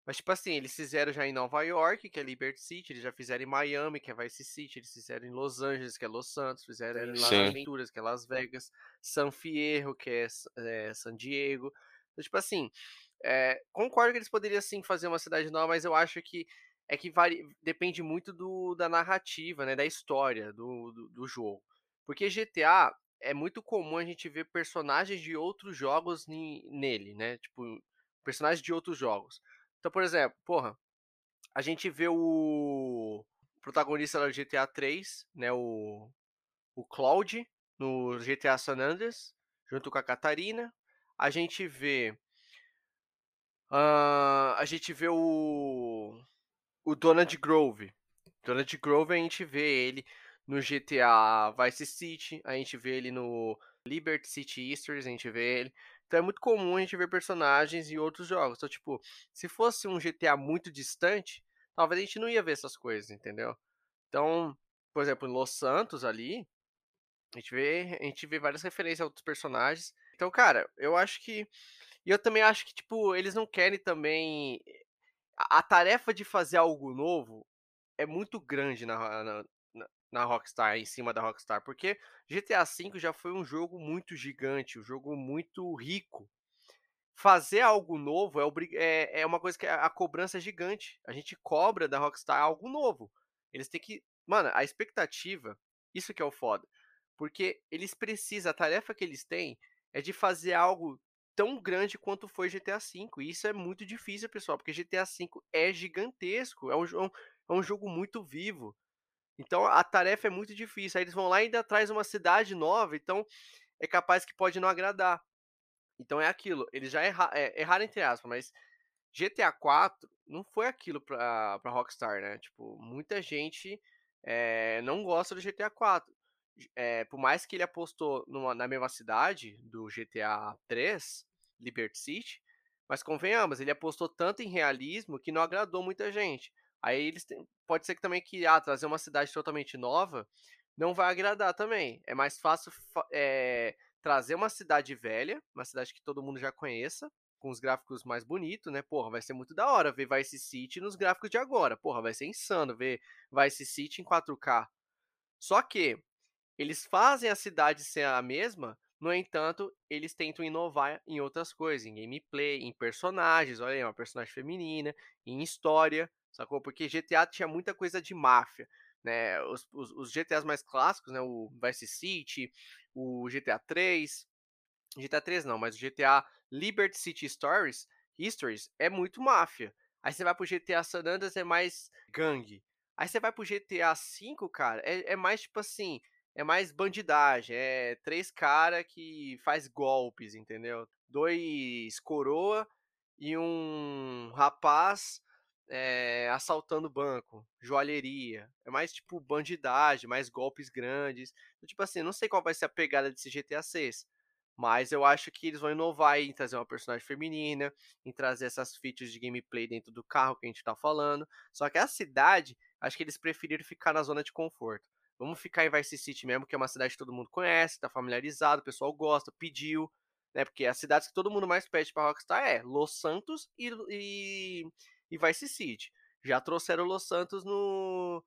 Mas, tipo assim, eles fizeram já em Nova York, que é Liberty City, eles já fizeram em Miami, que é Vice City, eles fizeram em Los Angeles, que é Los Santos, fizeram em Las Venturas, que é Las Vegas, San Fierro, que é, é San Diego. Então, tipo assim, é, concordo que eles poderiam sim fazer uma cidade nova, mas eu acho que é que vari, depende muito do, da narrativa, né, da história do, do, do jogo. Porque GTA é muito comum a gente ver personagens de outros jogos nele, né? Tipo, personagens de outros jogos. Então, por exemplo, porra, a gente vê o protagonista do GTA 3, né, o, o Cloud, no GTA San Andreas, junto com a Catarina. A gente vê. Uh, a gente vê o. O Donald Grove. Donald Grove a gente vê ele no GTA Vice City, a gente vê ele no Liberty City Easters, a gente vê ele. Então é muito comum a gente ver personagens em outros jogos. Então, tipo, se fosse um GTA muito distante, talvez a gente não ia ver essas coisas, entendeu? Então, por exemplo, em Los Santos ali, a gente vê, a gente vê várias referências a outros personagens. Então, cara, eu acho que. E eu também acho que, tipo, eles não querem também. A, a tarefa de fazer algo novo é muito grande na, na, na Rockstar, em cima da Rockstar, porque GTA V já foi um jogo muito gigante, um jogo muito rico. Fazer algo novo é, é, é uma coisa que a, cobrança é gigante. A gente cobra da Rockstar algo novo. Eles têm que. Mano, a expectativa, isso que é o foda. Porque eles precisam, a tarefa que eles têm é de fazer algo tão grande quanto foi GTA V. E isso é muito difícil, pessoal, porque GTA V é gigantesco. É um, é um jogo muito vivo. Então a tarefa é muito difícil. Aí eles vão lá e ainda traz uma cidade nova, então é capaz que pode não agradar. Então é aquilo. Eles já erra, é, erraram entre aspas, mas GTA 4 não foi aquilo pra, pra Rockstar, né? Tipo, muita gente é, não gosta do GTA 4. É, por mais que ele apostou numa, na mesma cidade do GTA 3, Liberty City, mas convenhamos, ele apostou tanto em realismo que não agradou muita gente. Aí eles pode ser que também que ah, trazer uma cidade totalmente nova não vai agradar também. É mais fácil é, trazer uma cidade velha, uma cidade que todo mundo já conheça, com os gráficos mais bonitos, né? Porra, vai ser muito da hora ver Vice City nos gráficos de agora. Porra, vai ser insano ver Vice City em 4K. Só que eles fazem a cidade ser a mesma, no entanto, eles tentam inovar em outras coisas, em gameplay, em personagens, olha aí, uma personagem feminina, em história, sacou? Porque GTA tinha muita coisa de máfia, né? Os, os, os GTAs mais clássicos, né? O Vice City, o GTA 3, GTA 3 não, mas o GTA Liberty City Stories, Histories é muito máfia. Aí você vai pro GTA San Andreas é mais gangue. Aí você vai pro GTA V, cara, é, é mais tipo assim, é mais bandidagem, é três cara que faz golpes, entendeu? Dois coroa e um rapaz é, assaltando banco, joalheria. É mais tipo bandidagem, mais golpes grandes. Então, tipo assim, não sei qual vai ser a pegada desse GTA 6. Mas eu acho que eles vão inovar em trazer uma personagem feminina, em trazer essas features de gameplay dentro do carro que a gente tá falando. Só que a cidade, acho que eles preferiram ficar na zona de conforto. Vamos ficar em Vice City mesmo, que é uma cidade que todo mundo conhece, tá familiarizado, o pessoal gosta, pediu, né? Porque as cidades que todo mundo mais pede pra Rockstar é Los Santos e, e, e Vice City. Já trouxeram Los Santos no,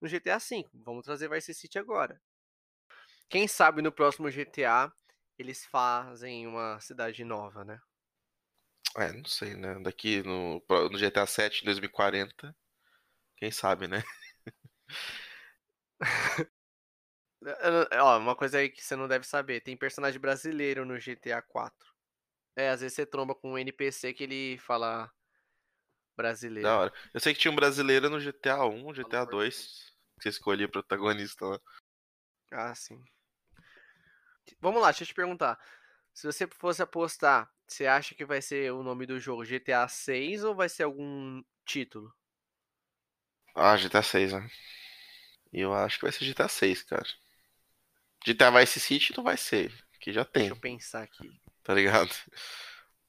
no GTA V. Vamos trazer Vice City agora. Quem sabe no próximo GTA eles fazem uma cidade nova, né? É, não sei, né? Daqui no, no GTA 7 em 2040, quem sabe, né? Ó, uma coisa aí que você não deve saber, tem personagem brasileiro no GTA 4. É, às vezes você tromba com um NPC que ele fala brasileiro. Da hora. Eu sei que tinha um brasileiro no GTA 1, GTA 2, que você escolhia protagonista lá. Ah, sim. Vamos lá, deixa eu te perguntar. Se você fosse apostar, você acha que vai ser o nome do jogo GTA 6 ou vai ser algum título? Ah, GTA 6, né? Eu acho que vai ser GTA 6, cara. GTA Vice City não vai ser, que já tem. Deixa eu pensar aqui. Tá ligado?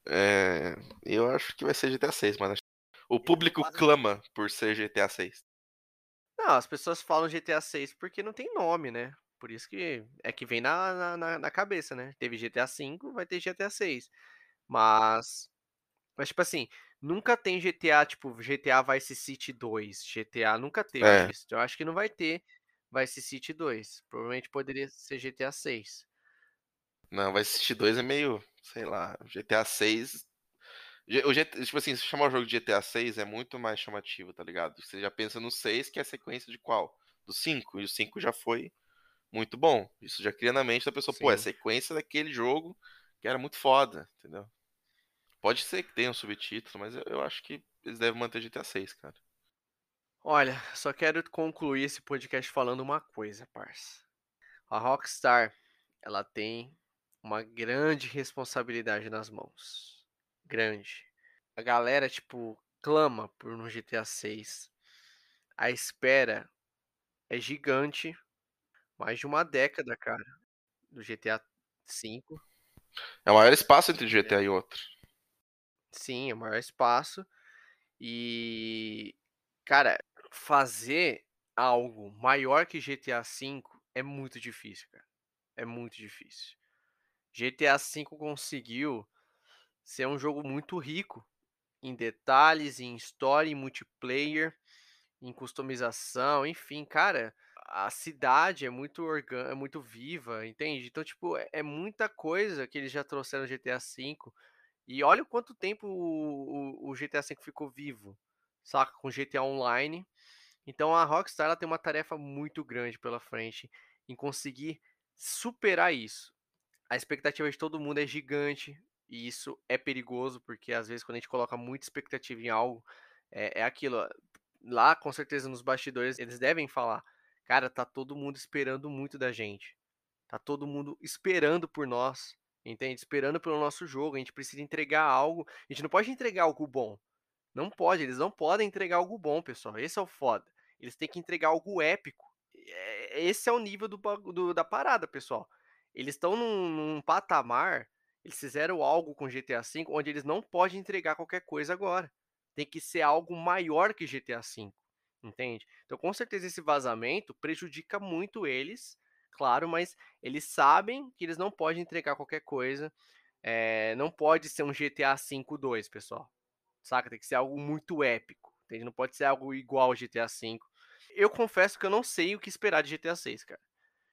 É, eu acho que vai ser GTA 6, mas o público clama por ser GTA 6. Não, as pessoas falam GTA 6 porque não tem nome, né? Por isso que é que vem na, na, na cabeça, né? Teve GTA V, vai ter GTA 6. Mas. Mas, tipo assim, nunca tem GTA, tipo, GTA Vice City 2. GTA nunca teve É. isso. Eu acho que não vai ter Vice City 2. Provavelmente poderia ser GTA 6. Não, Vice City 2 é meio, sei lá, GTA 6. O GTA, tipo assim, se chamar o jogo de GTA 6 é muito mais chamativo, tá ligado? Você já pensa no 6, que é a sequência de qual? Do 5. E o 5 já foi muito bom. Isso já cria na mente da pessoa, Sim. pô, é sequência daquele jogo que era muito foda, entendeu? Pode ser que tenha um subtítulo, mas eu, eu acho que eles devem manter GTA 6, cara. Olha, só quero concluir esse podcast falando uma coisa, parça. A Rockstar, ela tem uma grande responsabilidade nas mãos. Grande. A galera, tipo, clama por um GTA 6. A espera é gigante mais de uma década, cara, do GTA V. É o maior espaço entre GTA e outro. Sim, é o maior espaço. E, cara, fazer algo maior que GTA V é muito difícil, cara. É muito difícil. GTA V conseguiu ser um jogo muito rico em detalhes, em história, em multiplayer, em customização, enfim, cara a cidade é muito orgânica, é muito viva, entende? Então, tipo, é, é muita coisa que eles já trouxeram no GTA V. E olha o quanto tempo o, o, o GTA V ficou vivo, saca? Com GTA Online. Então a Rockstar ela tem uma tarefa muito grande pela frente em conseguir superar isso. A expectativa de todo mundo é gigante e isso é perigoso porque às vezes quando a gente coloca muita expectativa em algo é, é aquilo. Lá com certeza nos bastidores eles devem falar Cara, tá todo mundo esperando muito da gente. Tá todo mundo esperando por nós, entende? Esperando pelo nosso jogo. A gente precisa entregar algo. A gente não pode entregar algo bom. Não pode, eles não podem entregar algo bom, pessoal. Esse é o foda. Eles têm que entregar algo épico. é, esse é o nível do, do da parada, pessoal. Eles estão num, num, patamar, eles fizeram algo com GTA V onde eles não podem entregar qualquer coisa agora. Tem que ser algo maior que GTA V, entende? Então, com certeza, esse vazamento prejudica muito eles, claro, mas eles sabem que eles não podem entregar qualquer coisa. É, não pode ser um GTA V 2, pessoal. Saca? Tem que ser algo muito épico. Entende? Não pode ser algo igual ao GTA V. Eu confesso que eu não sei o que esperar de GTA 6, cara.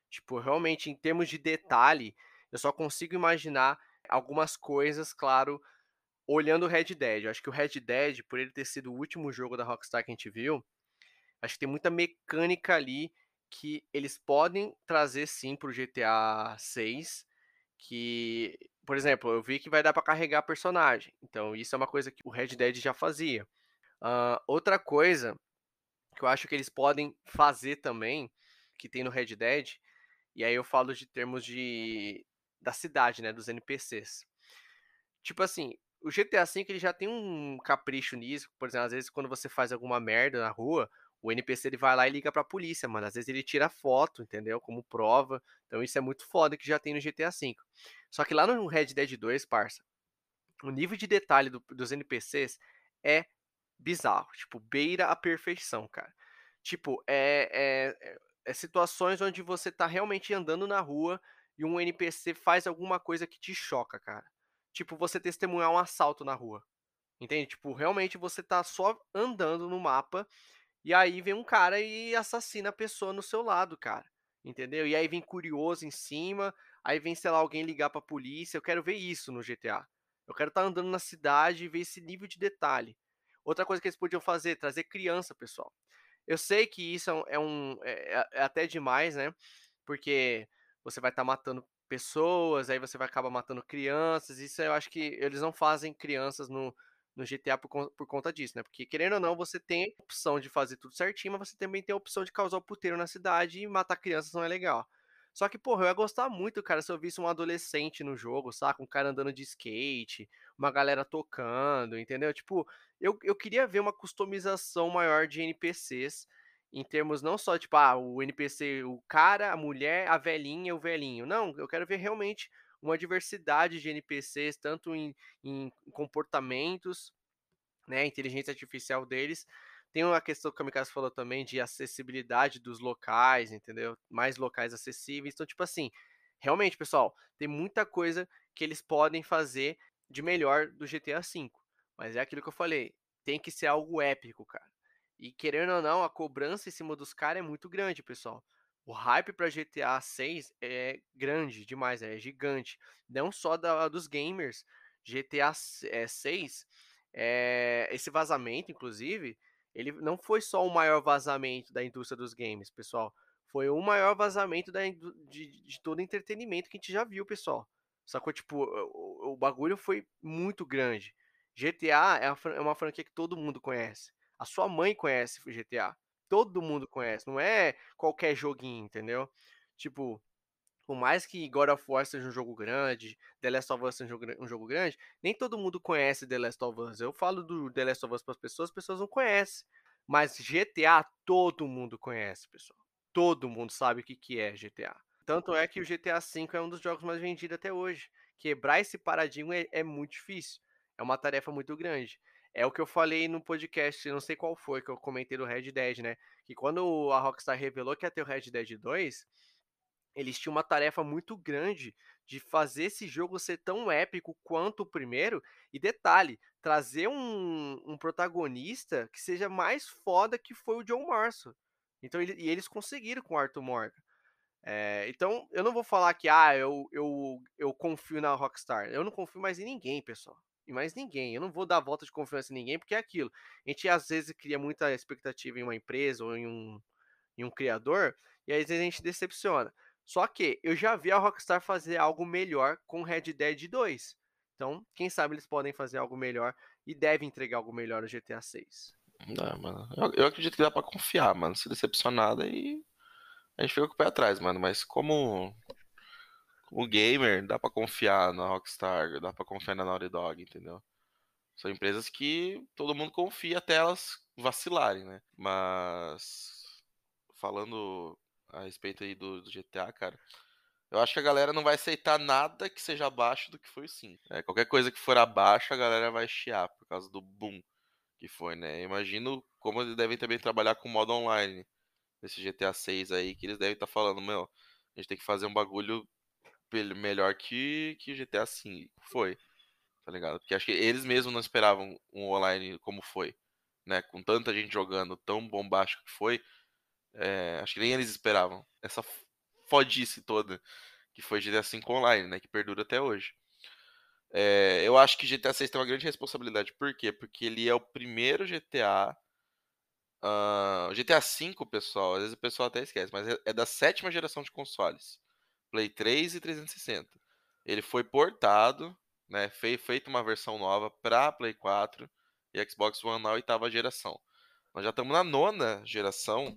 Tipo, realmente, em termos de detalhe, eu só consigo imaginar algumas coisas, claro, olhando o Red Dead. Eu acho que o Red Dead, por ele ter sido o último jogo da Rockstar que a gente viu, acho que tem muita mecânica ali que eles podem trazer sim pro GTA 6, que, por exemplo, eu vi que vai dar para carregar personagem. Então, isso é uma coisa que o Red Dead já fazia. Uh, outra coisa que eu acho que eles podem fazer também, que tem no Red Dead, e aí eu falo de termos de da cidade, né, dos NPCs. Tipo assim, o GTA V ele já tem um capricho nisso, por exemplo, às vezes quando você faz alguma merda na rua, o NPC ele vai lá e liga pra polícia, mano. Às vezes ele tira foto, entendeu? Como prova. Então isso é muito foda que já tem no GTA V. Só que lá no Red Dead 2, parça, o nível de detalhe do, dos NPCs é bizarro. Tipo, beira a perfeição, cara. Tipo, é, é, é situações onde você tá realmente andando na rua e um NPC faz alguma coisa que te choca, cara. Tipo, você testemunhar um assalto na rua. Entende? Tipo, realmente você tá só andando no mapa e aí vem um cara e assassina a pessoa no seu lado, cara. Entendeu? E aí vem curioso em cima, aí vem, sei lá, alguém ligar pra polícia. Eu quero ver isso no GTA. Eu quero estar tá andando na cidade e ver esse nível de detalhe. Outra coisa que eles podiam fazer, trazer criança, pessoal. Eu sei que isso é, um, é, é, é até demais, né? Porque você vai estar tá matando pessoas, aí você vai acabar matando crianças. Isso eu acho que eles não fazem crianças no, no GTA por, por conta disso, né? Porque querendo ou não, você tem a opção de fazer tudo certinho, mas você também tem a opção de causar o puteiro na cidade e matar crianças não é legal. Só que, porra, eu ia gostar muito, cara, se eu visse um adolescente no jogo, saca? Um cara andando de skate, uma galera tocando, entendeu? Tipo, eu, eu queria ver uma customização maior de NPCs, em termos não só, tipo, ah, o NPC, o cara, a mulher, a velhinha, o velhinho. Não, eu quero ver realmente uma diversidade de NPCs, tanto em, em comportamentos, né, inteligência artificial deles, tem uma questão que o Kamikaze falou também de acessibilidade dos locais, entendeu? Mais locais acessíveis. Então, tipo assim, realmente, pessoal, tem muita coisa que eles podem fazer de melhor do GTA V. Mas é aquilo que eu falei, tem que ser algo épico, cara. E querendo ou não, a cobrança em cima dos caras é muito grande, pessoal. O hype para GTA 6 é grande demais, é gigante. Não só da, dos gamers. GTA 6, é, esse vazamento, inclusive, ele não foi só o maior vazamento da indústria dos games, pessoal. Foi o maior vazamento da, de, de todo entretenimento que a gente já viu, pessoal. Sacou? Tipo, o, o bagulho foi muito grande. GTA é, é uma franquia que todo mundo conhece. A sua mãe conhece o GTA. Todo mundo conhece. Não é qualquer joguinho, entendeu? Tipo, por mais que God of War seja um jogo grande, The Last of Us seja um jogo grande, nem todo mundo conhece The Last of Us. Eu falo do The Last of Us para as pessoas, as pessoas não conhecem. Mas GTA todo mundo conhece, pessoal. Todo mundo sabe o que, que é GTA. Tanto é que o GTA V é um dos jogos mais vendidos até hoje. Quebrar esse paradigma é, é muito difícil. É uma tarefa muito grande. É o que eu falei no podcast, não sei qual foi, que eu comentei do Red Dead, né? Que quando a Rockstar revelou que ia ter o Red Dead 2, eles tinham uma tarefa muito grande de fazer esse jogo ser tão épico quanto o primeiro. E detalhe, trazer um, um protagonista que seja mais foda que foi o John Marston. Então, ele, e eles conseguiram com o Arthur Morgan. É, então, eu não vou falar que ah, eu, eu, eu confio na Rockstar. Eu não confio mais em ninguém, pessoal. E mais ninguém. Eu não vou dar volta de confiança em ninguém, porque é aquilo. A gente às vezes cria muita expectativa em uma empresa ou em um, em um criador, e às vezes a gente decepciona. Só que eu já vi a Rockstar fazer algo melhor com Red Dead 2. Então, quem sabe eles podem fazer algo melhor e devem entregar algo melhor no GTA 6. Não, mano. Eu, eu, acredito que dá pra confiar, mano. Se decepcionar, aí a gente fica com o pé atrás, mano. Mas como, como gamer, dá pra confiar na Rockstar, dá pra confiar na Naughty Dog, entendeu? São empresas que todo mundo confia até elas vacilarem, né? Mas falando a respeito aí do, do GTA, cara. Eu acho que a galera não vai aceitar nada que seja abaixo do que foi o 5. É, qualquer coisa que for abaixo, a galera vai chiar por causa do boom que foi, né? Imagino como eles devem também trabalhar com modo online nesse GTA 6 aí, que eles devem estar tá falando, meu, a gente tem que fazer um bagulho melhor que, que GTA 5. Foi, tá ligado? Porque acho que eles mesmos não esperavam um online como foi, né? Com tanta gente jogando, tão bombástico que foi, é, acho que nem eles esperavam. Essa fodice toda que foi GTA V Online, né? Que perdura até hoje. É, eu acho que GTA 6 tem uma grande responsabilidade. Por quê? Porque ele é o primeiro GTA. Uh, GTA V, pessoal, às vezes o pessoal até esquece, mas é, é da sétima geração de consoles. Play 3 e 360. Ele foi portado, né, feito uma versão nova para Play 4 e Xbox One na oitava geração. Nós já estamos na nona geração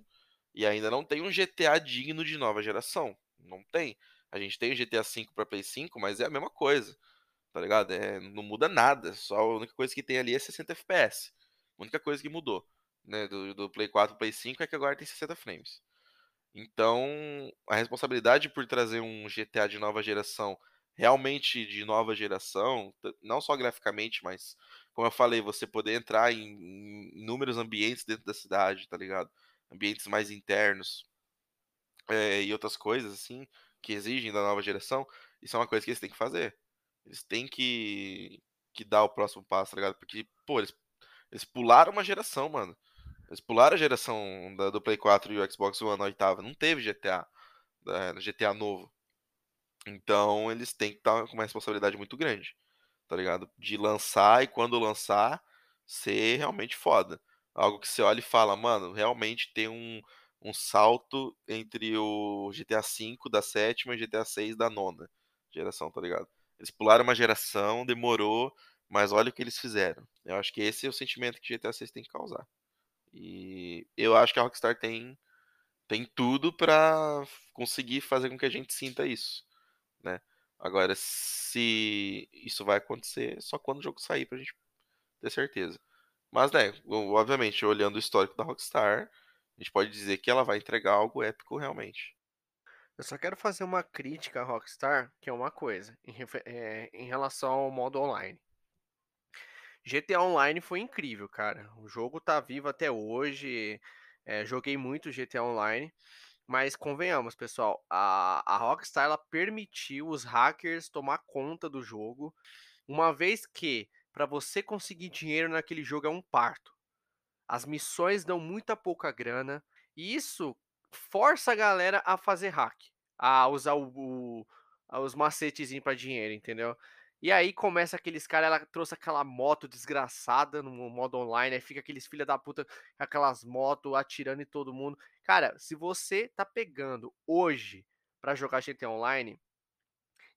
e ainda não tem um GTA digno de nova geração. Não tem. A gente tem o GTA V para Play 5, mas é a mesma coisa. Tá ligado? É, não muda nada. Só a única coisa que tem ali é 60 FPS. A única coisa que mudou. Né, do, do Play 4 para Play 5 é que agora tem 60 frames. Então, a responsabilidade por trazer um GTA de nova geração, realmente de nova geração, não só graficamente, mas, como eu falei, você poder entrar em, inúmeros ambientes dentro da cidade, tá ligado? ambientes mais internos é, e outras coisas assim que exigem da nova geração, isso é uma coisa que eles têm que fazer. Eles têm que, que dar o próximo passo, tá ligado? Porque, pô, eles, eles pularam uma geração, mano. Eles pularam a geração da, do Play 4 e o Xbox One na oitava. Não teve GTA, da, GTA novo. Então eles têm que estar com uma responsabilidade muito grande, tá ligado? De lançar e quando lançar, ser realmente foda. Algo que você olha e fala, mano, realmente tem um, um salto entre o GTA V da sétima e GTA 6 da nona geração, tá ligado? Eles pularam uma geração, demorou, mas olha o que eles fizeram. Eu acho que esse é o sentimento que GTA 6 tem que causar. E eu acho que a Rockstar tem tem tudo para conseguir fazer com que a gente sinta isso, né? Agora, se isso vai acontecer só quando o jogo sair pra gente ter certeza. Mas, né, obviamente, olhando o histórico da Rockstar, a gente pode dizer que ela vai entregar algo épico realmente. Eu só quero fazer uma crítica à Rockstar, que é uma coisa, em, é, em relação ao modo online. GTA Online foi incrível, cara. O jogo tá vivo até hoje. É, joguei muito GTA Online. Mas convenhamos, pessoal, a, a Rockstar ela permitiu os hackers tomar conta do jogo, uma vez que para você conseguir dinheiro naquele jogo é um parto. As missões dão muita pouca grana e isso força a galera a fazer hack, a usar o, o os macetezinhos para dinheiro, entendeu? E aí começa aqueles caras, ela trouxe aquela moto desgraçada no modo online, aí fica aqueles filha da puta aquelas motos atirando em todo mundo. Cara, se você tá pegando hoje para jogar GTA Online,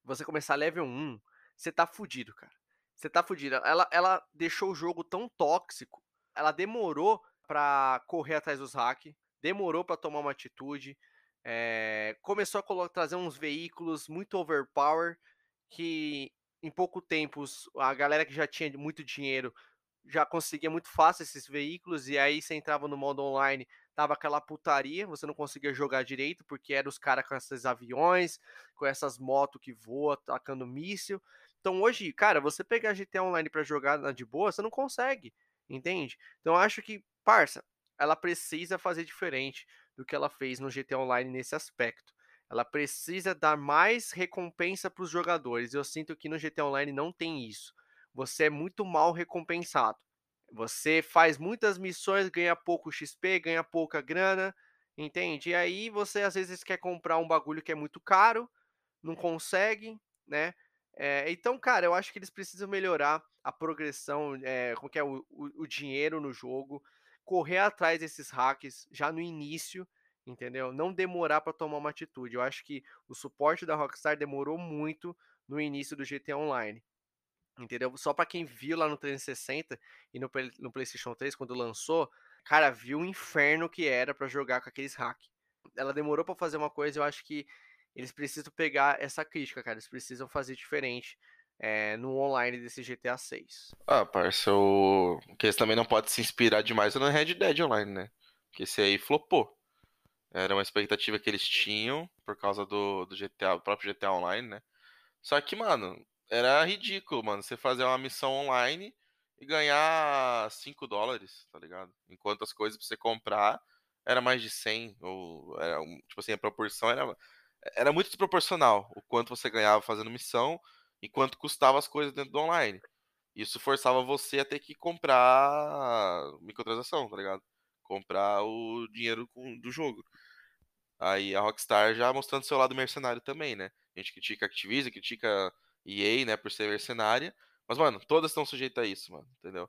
você começar level 1, você tá fudido, cara. Você tá fudido. Ela, ela deixou o jogo tão tóxico. Ela demorou para correr atrás dos hacks. Demorou para tomar uma atitude. É, começou a trazer uns veículos muito overpower. Que em pouco tempo a galera que já tinha muito dinheiro já conseguia muito fácil esses veículos. E aí você entrava no modo online, tava aquela putaria. Você não conseguia jogar direito porque eram os caras com esses aviões, com essas motos que voam, atacando míssil. Então hoje, cara, você pegar GTA Online para jogar de boa, você não consegue, entende? Então acho que, parça, ela precisa fazer diferente do que ela fez no GTA Online nesse aspecto. Ela precisa dar mais recompensa para os jogadores. Eu sinto que no GTA Online não tem isso. Você é muito mal recompensado. Você faz muitas missões, ganha pouco XP, ganha pouca grana, entende? E aí você às vezes quer comprar um bagulho que é muito caro, não consegue, né? É, então, cara, eu acho que eles precisam melhorar a progressão, é, como que é o, o, o, dinheiro no jogo, correr atrás desses hacks já no início, entendeu? Não demorar para tomar uma atitude. Eu acho que o suporte da Rockstar demorou muito no início do GTA Online. Entendeu? Só para quem viu lá no 360 e no, no PlayStation 3 quando lançou, cara, viu o inferno que era para jogar com aqueles hacks. Ela demorou para fazer uma coisa, eu acho que eles precisam pegar essa crítica, cara. Eles precisam fazer diferente é, no online desse GTA 6. Ah, parça, o... que eles também não pode se inspirar demais no Red Dead Online, né? Porque esse aí flopou. Era uma expectativa que eles tinham por causa do, do GTA, do próprio GTA Online, né? Só que, mano, era ridículo, mano. Você fazer uma missão online e ganhar 5 dólares, tá ligado? Enquanto as coisas pra você comprar era mais de 100, ou era, tipo assim, a proporção era, era muito desproporcional o quanto você ganhava fazendo missão e quanto custava as coisas dentro do online. Isso forçava você a ter que comprar microtransação, tá ligado? Comprar o dinheiro do jogo. Aí a Rockstar já mostrando seu lado mercenário também, né? A gente critica a Activision, critica EA, né, por ser mercenária. Mas, mano, todas estão sujeitas a isso, mano, entendeu?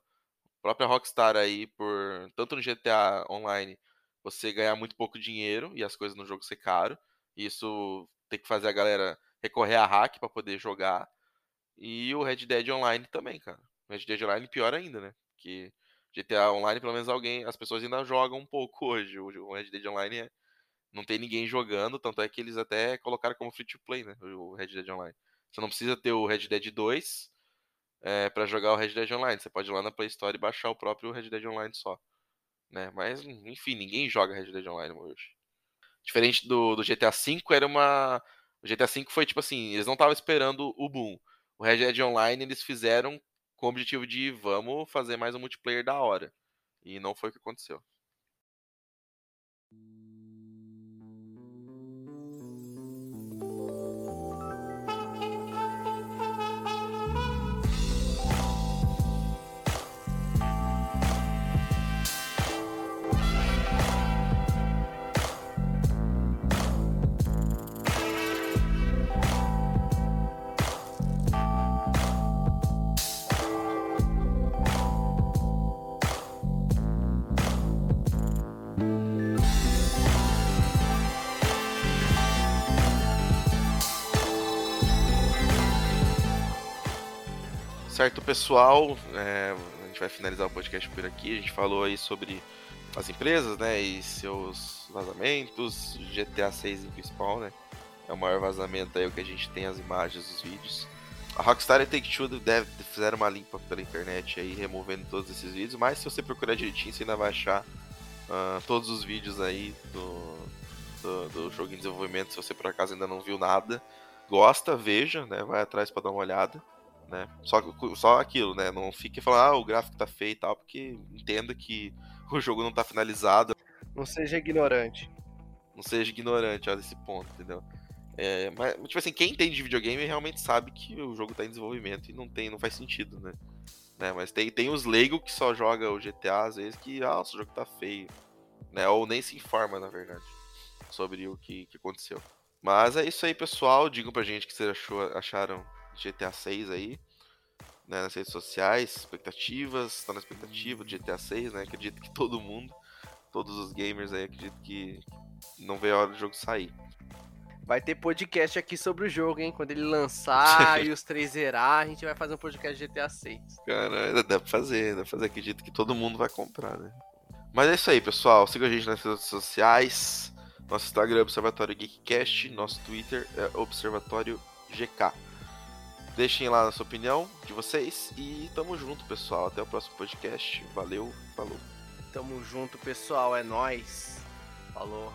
A própria Rockstar aí, por tanto no GTA Online, você ganhar muito pouco dinheiro e as coisas no jogo ser caro. Isso tem que fazer a galera recorrer a hack para poder jogar. E o Red Dead Online também, cara. O Red Dead Online pior ainda, né? Que GTA Online, pelo menos alguém, as pessoas ainda jogam um pouco hoje. O Red Dead Online é, não tem ninguém jogando, tanto é que eles até colocaram como free to play, né? O Red Dead Online. Você não precisa ter o Red Dead 2 é, para jogar o Red Dead Online. Você pode ir lá na Play Store e baixar o próprio Red Dead Online só. Né? Mas, enfim, ninguém joga Red Dead Online hoje. Diferente do, do GTA V, era uma. O GTA V foi tipo assim, eles não estavam esperando o boom. O Red Dead Online eles fizeram com o objetivo de vamos fazer mais um multiplayer da hora. E não foi o que aconteceu. Certo, pessoal, é, a gente vai finalizar o podcast por aqui. A gente falou aí sobre as empresas, né, e seus vazamentos. GTA 6 em principal, né, é o maior vazamento aí, o que a gente tem as imagens, os vídeos. A Rockstar e Take-Two fizeram uma limpa pela internet aí, removendo todos esses vídeos, mas se você procurar direitinho, você ainda vai achar uh, todos os vídeos aí do, do, do, jogo em desenvolvimento, se você por acaso ainda não viu nada. Gosta, veja, né, vai atrás para dar uma olhada né? Só, só aquilo, né? Não fique falando, ah, o gráfico tá feio e tal, porque entenda que o jogo não tá finalizado. Não seja ignorante. Não seja ignorante, olha esse ponto, entendeu? É, mas, tipo assim, quem entende de videogame realmente sabe que o jogo tá em desenvolvimento e não tem, não faz sentido, né? né? Mas tem, tem os leigos que só joga o GTA, às vezes, que, ah, o jogo tá feio. Né? Ou nem se informa, na verdade, sobre o que, que aconteceu. Mas é isso aí, pessoal. Digam pra gente o que vocês achou, acharam GTA 6 aí, né, nas redes sociais, expectativas, está na expectativa de GTA 6, né? Acredito que todo mundo, todos os gamers aí, acredito que não vê a hora do jogo sair. Vai ter podcast aqui sobre o jogo, hein? Quando ele lançar e os três zerar, a gente vai fazer um podcast de GTA 6. Cara, dá pra fazer, dá pra fazer. Acredito que todo mundo vai comprar, né? Mas é isso aí, pessoal. Siga a gente nas redes sociais. Nosso Instagram é Observatório Geekcast. Nosso Twitter é Observatório GK. Deixem lá a sua opinião de vocês e tamo junto, pessoal. Até o próximo podcast. Valeu, falou. Tamo junto, pessoal. É nós. Falou.